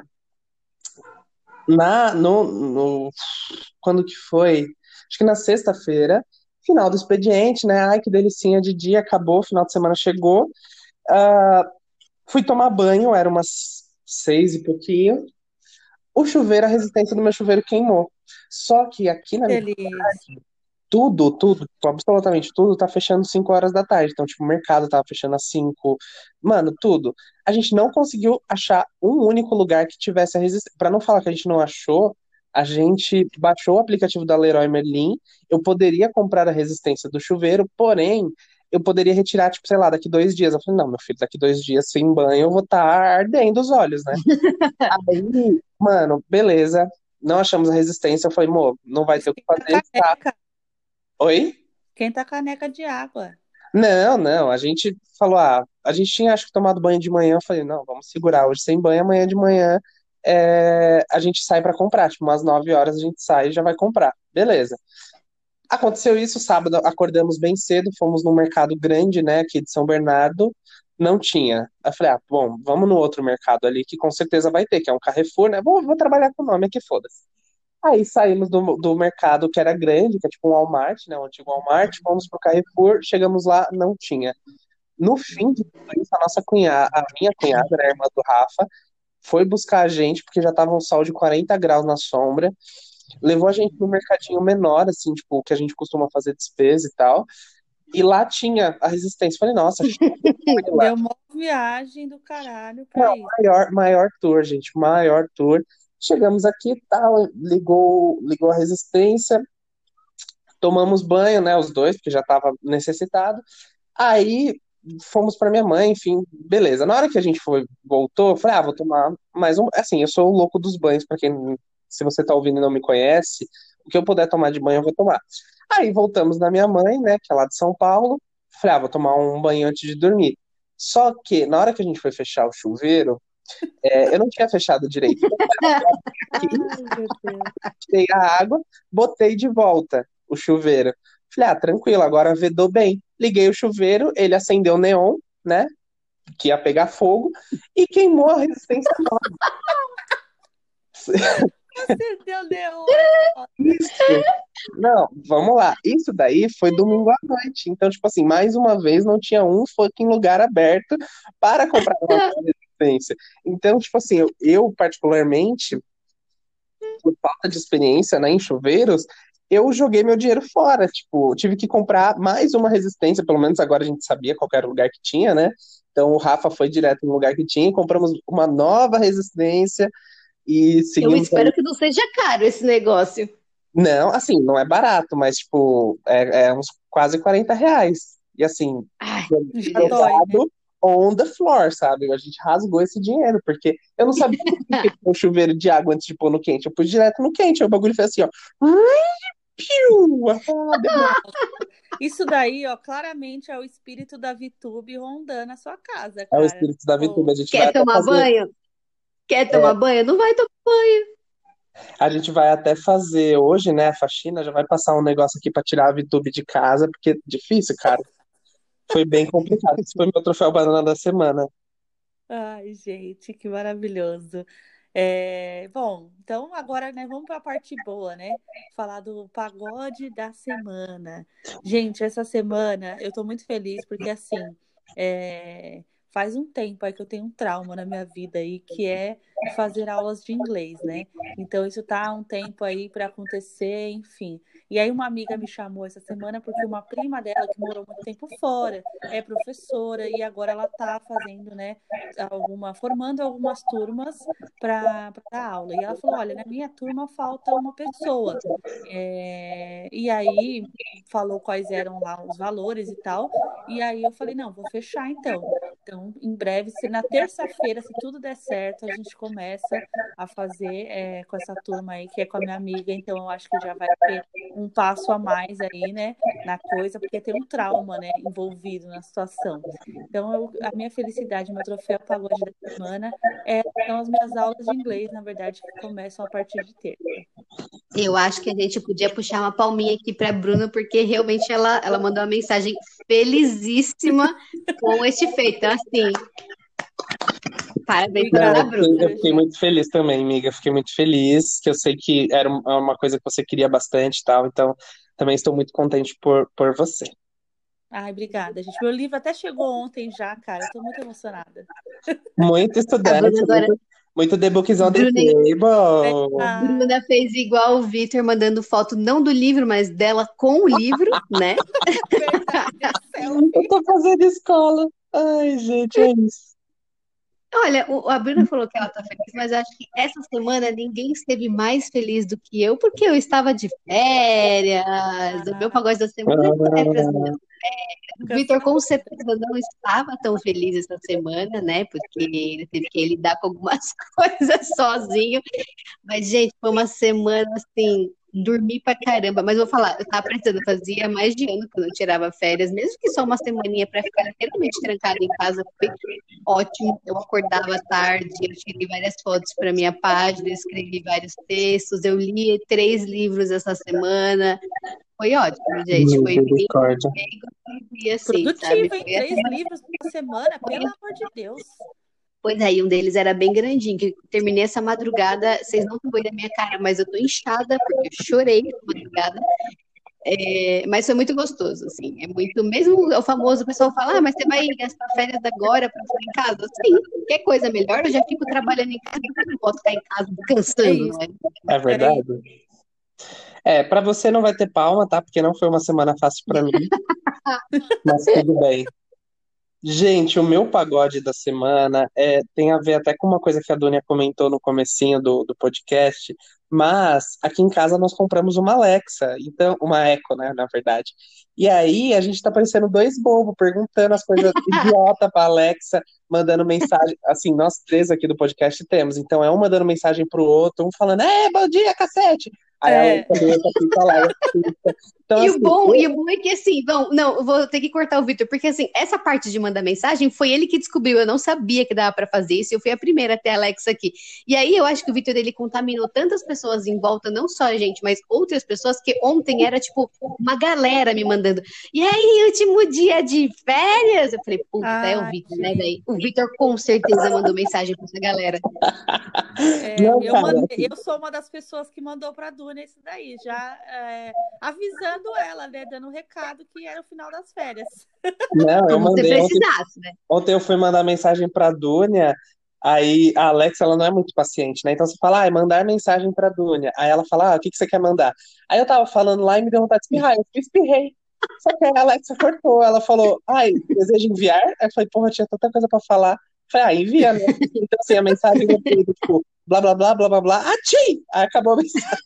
na, no, no- quando que foi? Acho que na sexta-feira, final do expediente, né? Ai, que delicinha de dia, acabou, final de semana chegou. Ah, fui tomar banho, era umas seis e pouquinho. O chuveiro, a resistência do meu chuveiro queimou. Só que aqui na minha Delícia. Tudo, tudo, tipo, absolutamente tudo tá fechando 5 horas da tarde. Então, tipo, o mercado tava fechando às 5. Mano, tudo. A gente não conseguiu achar um único lugar que tivesse a resistência. Pra não falar que a gente não achou, a gente baixou o aplicativo da Leroy Merlin. Eu poderia comprar a resistência do chuveiro, porém, eu poderia retirar, tipo, sei lá, daqui dois dias. Eu falei, não, meu filho, daqui dois dias sem banho eu vou estar ardendo os olhos, né? Aí, mano, beleza. Não achamos a resistência. Eu falei, mo, não vai ter o que fazer. Tá. Caneca. Quem tá caneca de água? Não, não, a gente falou, ah, a gente tinha acho que tomado banho de manhã, eu falei, não, vamos segurar hoje sem banho, amanhã de manhã é, a gente sai pra comprar, tipo, umas 9 horas a gente sai e já vai comprar, beleza. Aconteceu isso, sábado acordamos bem cedo, fomos num mercado grande, né, aqui de São Bernardo, não tinha. Eu falei, ah, bom, vamos no outro mercado ali que com certeza vai ter, que é um Carrefour, né, vou, vou trabalhar com o nome aqui, foda-se. Aí saímos do, do mercado que era grande, que é tipo um Walmart, né? Um antigo Walmart, fomos pro Carrefour, chegamos lá, não tinha. No fim de tudo isso, a nossa cunhada, a minha cunhada, né, a irmã do Rafa, foi buscar a gente, porque já tava um sol de 40 graus na sombra, levou a gente no mercadinho menor, assim, tipo, que a gente costuma fazer despesa e tal, e lá tinha a resistência. Falei, nossa. Deu uma viagem do caralho pra Não, isso. maior, maior tour, gente, maior tour. Chegamos aqui tal, ligou, ligou a resistência, tomamos banho, né, os dois, porque já estava necessitado. Aí fomos para minha mãe, enfim, beleza. Na hora que a gente foi, voltou, eu falei, ah, vou tomar mais um. Assim, eu sou o louco dos banhos, para quem, se você tá ouvindo e não me conhece, o que eu puder tomar de banho, eu vou tomar. Aí voltamos na minha mãe, né, que é lá de São Paulo. Falei, ah, vou tomar um banho antes de dormir. Só que, na hora que a gente foi fechar o chuveiro, é, eu não tinha fechado direito. Tirei a água, botei de volta o chuveiro. Falei, ah, tranquilo, agora vedou bem. Liguei o chuveiro, ele acendeu o neon, né? Que ia pegar fogo, e queimou a resistência nova. Você deu neon. Isso. Não, vamos lá. Isso daí foi domingo à noite. Então, tipo assim, mais uma vez não tinha um fucking lugar aberto para comprar uma resistência. Então, tipo assim, eu, eu particularmente, por falta de experiência, né, em chuveiros, eu joguei meu dinheiro fora. Tipo, tive que comprar mais uma resistência, pelo menos agora a gente sabia qual era o lugar que tinha, né? Então o Rafa foi direto no lugar que tinha e compramos uma nova resistência e Eu seguimos. espero que não seja caro esse negócio. Não, assim, não é barato, mas, tipo, é, é uns quase 40 reais. E assim, Ai, dói, né? On the floor, sabe? A gente rasgou esse dinheiro, porque eu não sabia que um chuveiro de água antes de pôr no quente. Eu pus direto no quente, aí o bagulho fez assim, ó. Isso daí, ó, claramente é o espírito da VTube rondando a sua casa, É cara. o espírito da VTube. A gente vai quer tomar fazer- banho? Quer tomar banho? Não vai tomar banho. A gente vai até fazer hoje, né, a faxina, já vai passar um negócio aqui pra tirar a VTube de casa, porque é difícil, cara. Foi bem complicado. Esse foi meu troféu banana da semana. Ai, gente, que maravilhoso. É, bom, então agora, né, vamos para a parte boa, né? Falar do pagode da semana. Gente, essa semana eu tô muito feliz porque assim, é, faz um tempo aí que eu tenho um trauma na minha vida aí, que é fazer aulas de inglês, né? Então isso tá um tempo aí para acontecer, enfim. E aí uma amiga me chamou essa semana porque uma prima dela que morou muito tempo fora, é professora e agora ela tá fazendo, né, alguma formando algumas turmas para dar aula. E ela falou: "Olha, na minha turma falta uma pessoa". É... E aí falou quais eram lá os valores e tal. E aí eu falei: "Não, vou fechar então". Então, em breve, se na terça-feira, se tudo der certo, a gente começa a fazer é, com essa turma aí, que é com a minha amiga. Então, eu acho que já vai ter um passo a mais aí, né, na coisa, porque tem um trauma, né, envolvido na situação. Então, eu, a minha felicidade, meu troféu pagode da semana é, são as minhas aulas de inglês, na verdade, que começam a partir de terça. Eu acho que a gente podia puxar uma palminha aqui para a Bruna, porque realmente ela, ela mandou uma mensagem felizíssima com este feito. Então, assim, parabéns para a Bruna. Eu fiquei muito feliz também, amiga. Fiquei muito feliz, que eu sei que era uma coisa que você queria bastante e tal. Então, também estou muito contente por, por você. Ai, obrigada, gente. Meu livro até chegou ontem já, cara. Estou muito emocionada. Muito estudante. Agora... Muito muito The Books on the Table. A Bruna fez igual o Victor, mandando foto não do livro, mas dela com o livro, né? Eu tô fazendo escola. Ai, gente, é isso. Olha, a Bruna falou que ela tá feliz, mas acho que essa semana ninguém esteve mais feliz do que eu, porque eu estava de férias. O meu pagode da semana é para as minhas o Vitor com certeza não estava tão feliz essa semana, né? Porque ele teve que lidar com algumas coisas sozinho. Mas, gente, foi uma semana assim, dormi pra caramba. Mas vou falar, eu tava precisando, fazia mais de ano que eu não tirava férias, mesmo que só uma semaninha para ficar inteiramente trancada em casa, foi ótimo. Eu acordava tarde, eu tirei várias fotos para minha página, escrevi vários textos, eu li três livros essa semana. Foi ótimo, gente. Foi bem, bem, assim, Produtivo, sabe? Foi Três assim, livros por semana, pelo amor de Deus. Pois aí, é, um deles era bem grandinho, que terminei essa madrugada, vocês não estão vendo a minha cara, mas eu tô inchada, porque eu chorei na madrugada. É, mas foi muito gostoso, assim. É muito, mesmo o famoso o pessoal fala, ah, mas você vai gastar férias agora para ficar em casa? Sim, qualquer coisa melhor, eu já fico trabalhando em casa, eu não posso ficar em casa descansando, é, né? é verdade. É, para você não vai ter palma, tá? Porque não foi uma semana fácil para mim. mas tudo bem. Gente, o meu pagode da semana é, tem a ver até com uma coisa que a Dunia comentou no comecinho do, do podcast, mas aqui em casa nós compramos uma Alexa, então uma Echo, né, na verdade. E aí a gente tá parecendo dois bobos perguntando as coisas idiota pra Alexa, mandando mensagem. Assim, nós três aqui do podcast temos. Então é um mandando mensagem pro outro, um falando, é, bom dia, cacete! Aí é. ela lá. Então, e, assim, o bom, eu... e o bom é que assim, bom, não, eu vou ter que cortar o Vitor, porque assim, essa parte de mandar mensagem foi ele que descobriu. Eu não sabia que dava para fazer isso. Eu fui a primeira até a Alexa aqui. E aí eu acho que o Vitor ele contaminou tantas pessoas em volta, não só a gente, mas outras pessoas, que ontem era tipo uma galera me mandando. E aí, último dia de férias? Eu falei, puta, ah, é o Vitor, né? Daí, o Vitor com certeza mandou mensagem pra essa galera. É, não, eu, mandei, eu sou uma das pessoas que mandou pra Duda nesse daí, já é, avisando ela, né? Dando um recado que era o final das férias. Não, eu mandei. Ontem, né? ontem eu fui mandar mensagem pra Dunia, aí a Alexa ela não é muito paciente, né? Então você fala, ah, mandar mensagem pra Dunia. Aí ela fala, ah, o que, que você quer mandar? Aí eu tava falando lá e me deu vontade de espirrar, eu espirrei. Só que a Alexa cortou, ela falou, ai, deseja enviar? Aí eu falei, porra, tinha tanta coisa pra falar. Falei, ah, envia, né? Então, assim, a mensagem do tipo, blá, blá, blá, blá, blá, blá, ati! Aí acabou a mensagem.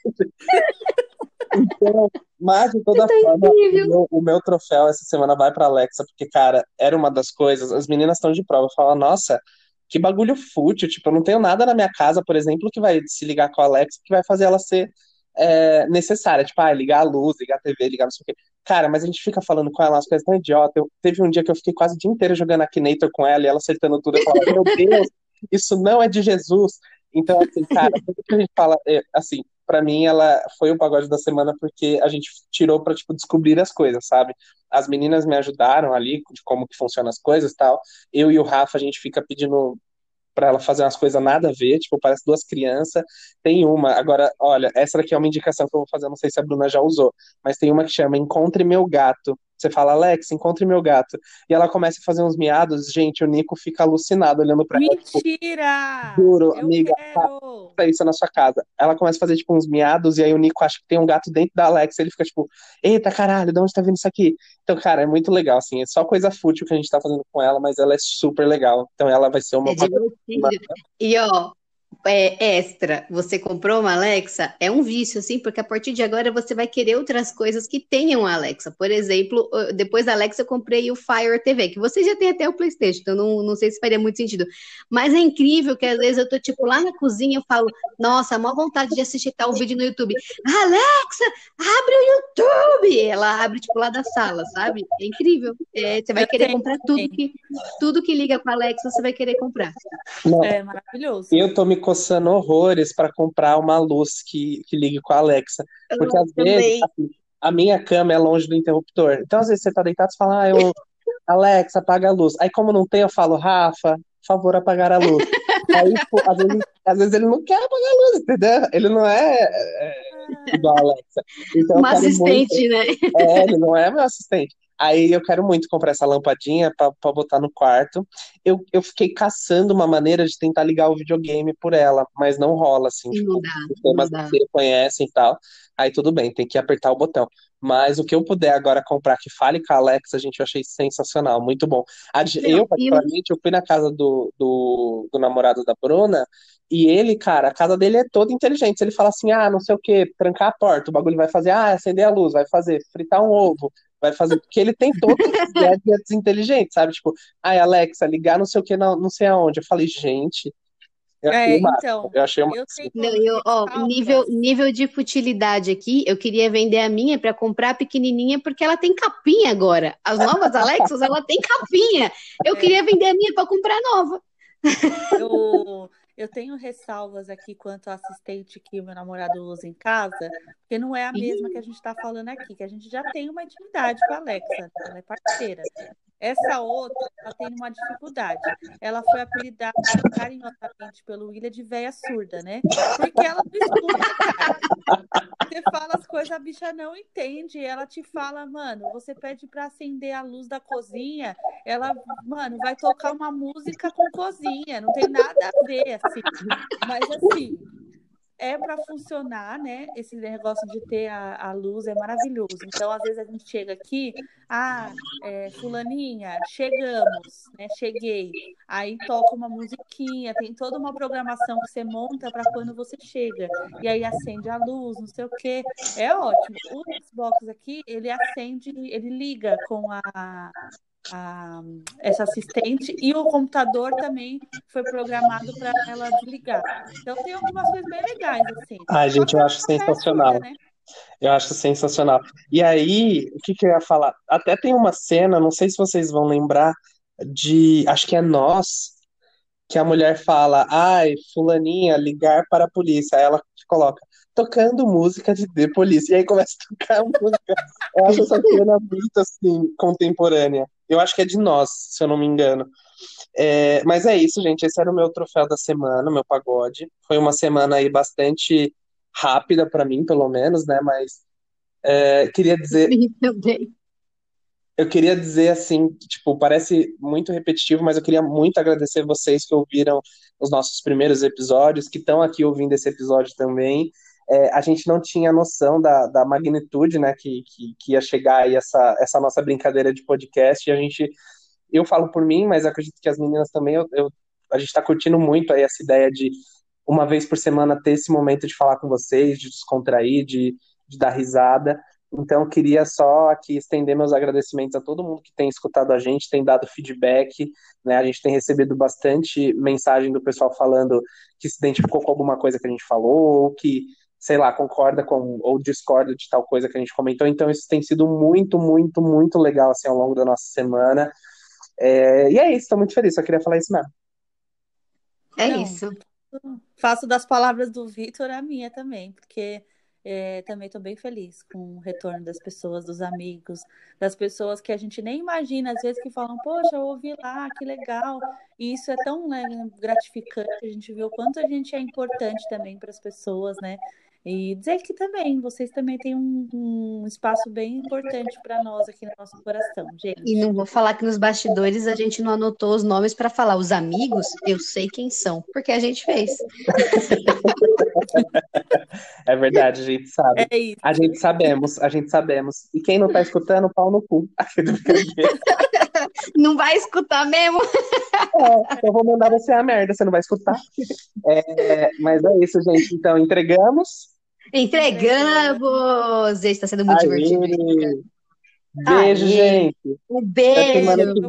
Então, mas de toda tá forma, o meu, o meu, troféu essa semana vai pra Alexa, porque, cara, era uma das coisas, as meninas estão de prova, falam, nossa, que bagulho fútil, tipo, eu não tenho nada na minha casa, por exemplo, que vai se ligar com a Alexa, que vai fazer ela ser é, necessária, tipo, ah, ligar a luz, ligar a TV, ligar não sei o quê. Cara, mas a gente fica falando com ela umas coisas tão idiota. Eu, teve um dia que eu fiquei quase o dia inteiro jogando Akinator com ela e ela acertando tudo. Eu falava, meu Deus, isso não é de Jesus. Então, assim, cara, tudo que a gente fala, é, assim, pra mim ela foi o pagode da semana porque a gente tirou pra, tipo, descobrir as coisas, sabe? As meninas me ajudaram ali de como que funcionam as coisas tal. Eu e o Rafa, a gente fica pedindo pra ela fazer umas coisas nada a ver, tipo, parece duas crianças. Tem uma, agora, olha, essa daqui é uma indicação que eu vou fazer, não sei se a Bruna já usou, mas tem uma que chama Encontre Meu Gato. Você fala, Alex, encontre meu gato. E ela começa a fazer uns miados, gente, o Nico fica alucinado olhando pra ela. tipo, Mentira! Juro, Eu amiga, quero! faça isso na sua casa. Ela começa a fazer, tipo, uns miados, e aí o Nico acha que tem um gato dentro da Alexa, ele fica, tipo, eita, caralho, de onde tá vindo isso aqui? Então, cara, é muito legal, assim, é só coisa fútil que a gente tá fazendo com ela, mas ela é super legal. Então ela vai ser uma... É divertido. E ó, é extra, você comprou uma Alexa, é um vício, assim, porque a partir de agora você vai querer outras coisas que tenham a Alexa. Por exemplo, depois da Alexa eu comprei o Fire TV, que você já tem até o PlayStation, então não, não sei se faria muito sentido. Mas é incrível que às vezes eu tô, tipo, lá na cozinha, eu falo, nossa, maior vontade de assistir tal vídeo no YouTube. Alexa, abre o YouTube! Ela abre, tipo, lá da sala, sabe? É incrível. É, você vai Eu querer tenho comprar tudo que, tudo que liga com a Alexa, você vai querer comprar. É maravilhoso. eu tô me coçando horrores pra comprar uma luz que, que ligue com a Alexa. Porque às vezes, assim, a minha cama é longe do interruptor. Então, às vezes, você tá deitado e fala, ah, eu... Alexa, apaga a luz. Aí, como não tem, eu falo, Rafa, por favor, apagar a luz. Aí, tipo, às vezes, às vezes ele não quer apagar a luz, entendeu? Ele não é, é igual a Alexa. Então, eu Uma quero muito- assistente, né? É, ele não é meu assistente. Aí eu quero muito comprar essa lampadinha pra pra botar no quarto. Eu, eu fiquei caçando uma maneira de tentar ligar o videogame por ela, mas não rola, assim, Sim, tipo, não dá, não dá. que você conhece e tal. Aí tudo bem, tem que apertar o botão. Mas o que eu puder agora comprar que fale com a Alexa, gente, eu achei sensacional, muito bom. Não, eu, particularmente, eu fui na casa do, do, do namorado da Bruna, e ele, cara, a casa dele é toda inteligente. Se ele fala assim, ah, não sei o quê, trancar a porta, o bagulho vai fazer, ah, acender a luz, vai fazer, fritar um ovo, vai fazer, porque ele tem todos esses gadgets inteligentes, sabe? Tipo, ai, Alexa, ligar não sei o que, não, não sei aonde. Eu falei, gente, eu achei É, então, eu achei o eu Não, eu, ó, nível, nível de futilidade aqui, eu queria vender a minha para comprar a pequenininha porque ela tem capinha agora. As novas Alexas, ela tem capinha. Eu É. queria vender a minha para comprar nova. Eu, eu tenho ressalvas aqui quanto ao assistente que o meu namorado usa em casa, porque não é a mesma que a gente está falando aqui, que a gente já tem uma intimidade com a Alexa, ela é parceira. Essa outra, ela tem uma dificuldade. Ela foi apelidada carinhosamente pelo William de véia surda, né? Porque ela não escuta, cara. Você fala as coisas, a bicha não entende. Ela te fala, mano, você pede pra acender a luz da cozinha, ela, mano, vai tocar uma música com cozinha, não tem nada a ver, assim. Mas, assim, é para funcionar, né? Esse negócio de ter a, a luz é maravilhoso. Então, às vezes a gente chega aqui, ah, é, fulaninha, chegamos, né? Cheguei. Aí toca uma musiquinha, tem toda uma programação que você monta para quando você chega. E aí acende a luz, não sei o quê. É ótimo. O Xbox aqui, ele acende, ele liga com a, a- essa assistente e o computador também foi programado para ela desligar. Então tem algumas coisas bem legais assim. Ai, Só gente, eu acho sensacional. né? Eu acho sensacional. E aí, o que que eu ia falar? Até tem uma cena, não sei se vocês vão lembrar, de, acho que é Nós, que a mulher fala, ai, fulaninha, ligar para a polícia. Aí ela coloca, tocando música de The Police. E aí começa a tocar música. Eu acho essa cena muito, assim, contemporânea. Eu acho que é de Nós, se eu não me engano. É, mas é isso, gente. Esse era o meu troféu da semana, meu pagode. Foi uma semana aí bastante rápida para mim, pelo menos, né? Mas é, queria dizer, eu queria dizer assim, tipo, parece muito repetitivo, mas eu queria muito agradecer vocês que ouviram os nossos primeiros episódios, que estão aqui ouvindo esse episódio também. É, a gente não tinha noção da, da magnitude, né, que, que, que ia chegar aí essa, essa nossa brincadeira de podcast, e a gente, eu falo por mim, mas acredito que as meninas também, eu, eu- a gente está curtindo muito aí essa ideia de uma vez por semana ter esse momento de falar com vocês, de descontrair, de, de dar risada. Então, queria só aqui estender meus agradecimentos a todo mundo que tem escutado a gente, tem dado feedback, né? A gente tem recebido bastante mensagem do pessoal falando que se identificou com alguma coisa que a gente falou, ou que, sei lá, concorda com ou discorda de tal coisa que a gente comentou. Então, isso tem sido muito, muito, muito legal assim ao longo da nossa semana. É, e é isso, estou muito feliz, só queria falar isso mesmo. É Não. isso. faço das palavras do Vitor a minha também, porque é, também estou bem feliz com o retorno das pessoas, dos amigos, das pessoas que a gente nem imagina, às vezes que falam, poxa, eu ouvi lá, que legal. E isso é tão né, gratificante, a gente vê o quanto a gente é importante também para as pessoas, né? E dizer que também, vocês também têm um, um espaço bem importante para nós aqui no nosso coração, gente. E não vou falar que nos bastidores a gente não anotou os nomes para falar. Os amigos, eu sei quem são, porque a gente fez. É verdade, a gente sabe. É isso. A gente sabemos, a gente sabemos. E quem não tá escutando, pau no cu. Não vai escutar mesmo? É, eu vou mandar você a merda, você não vai escutar. É, mas é isso, gente. Então, entregamos. Entregamos! Está sendo muito Aê. divertido. Beijo, Aê. gente. Um beijo.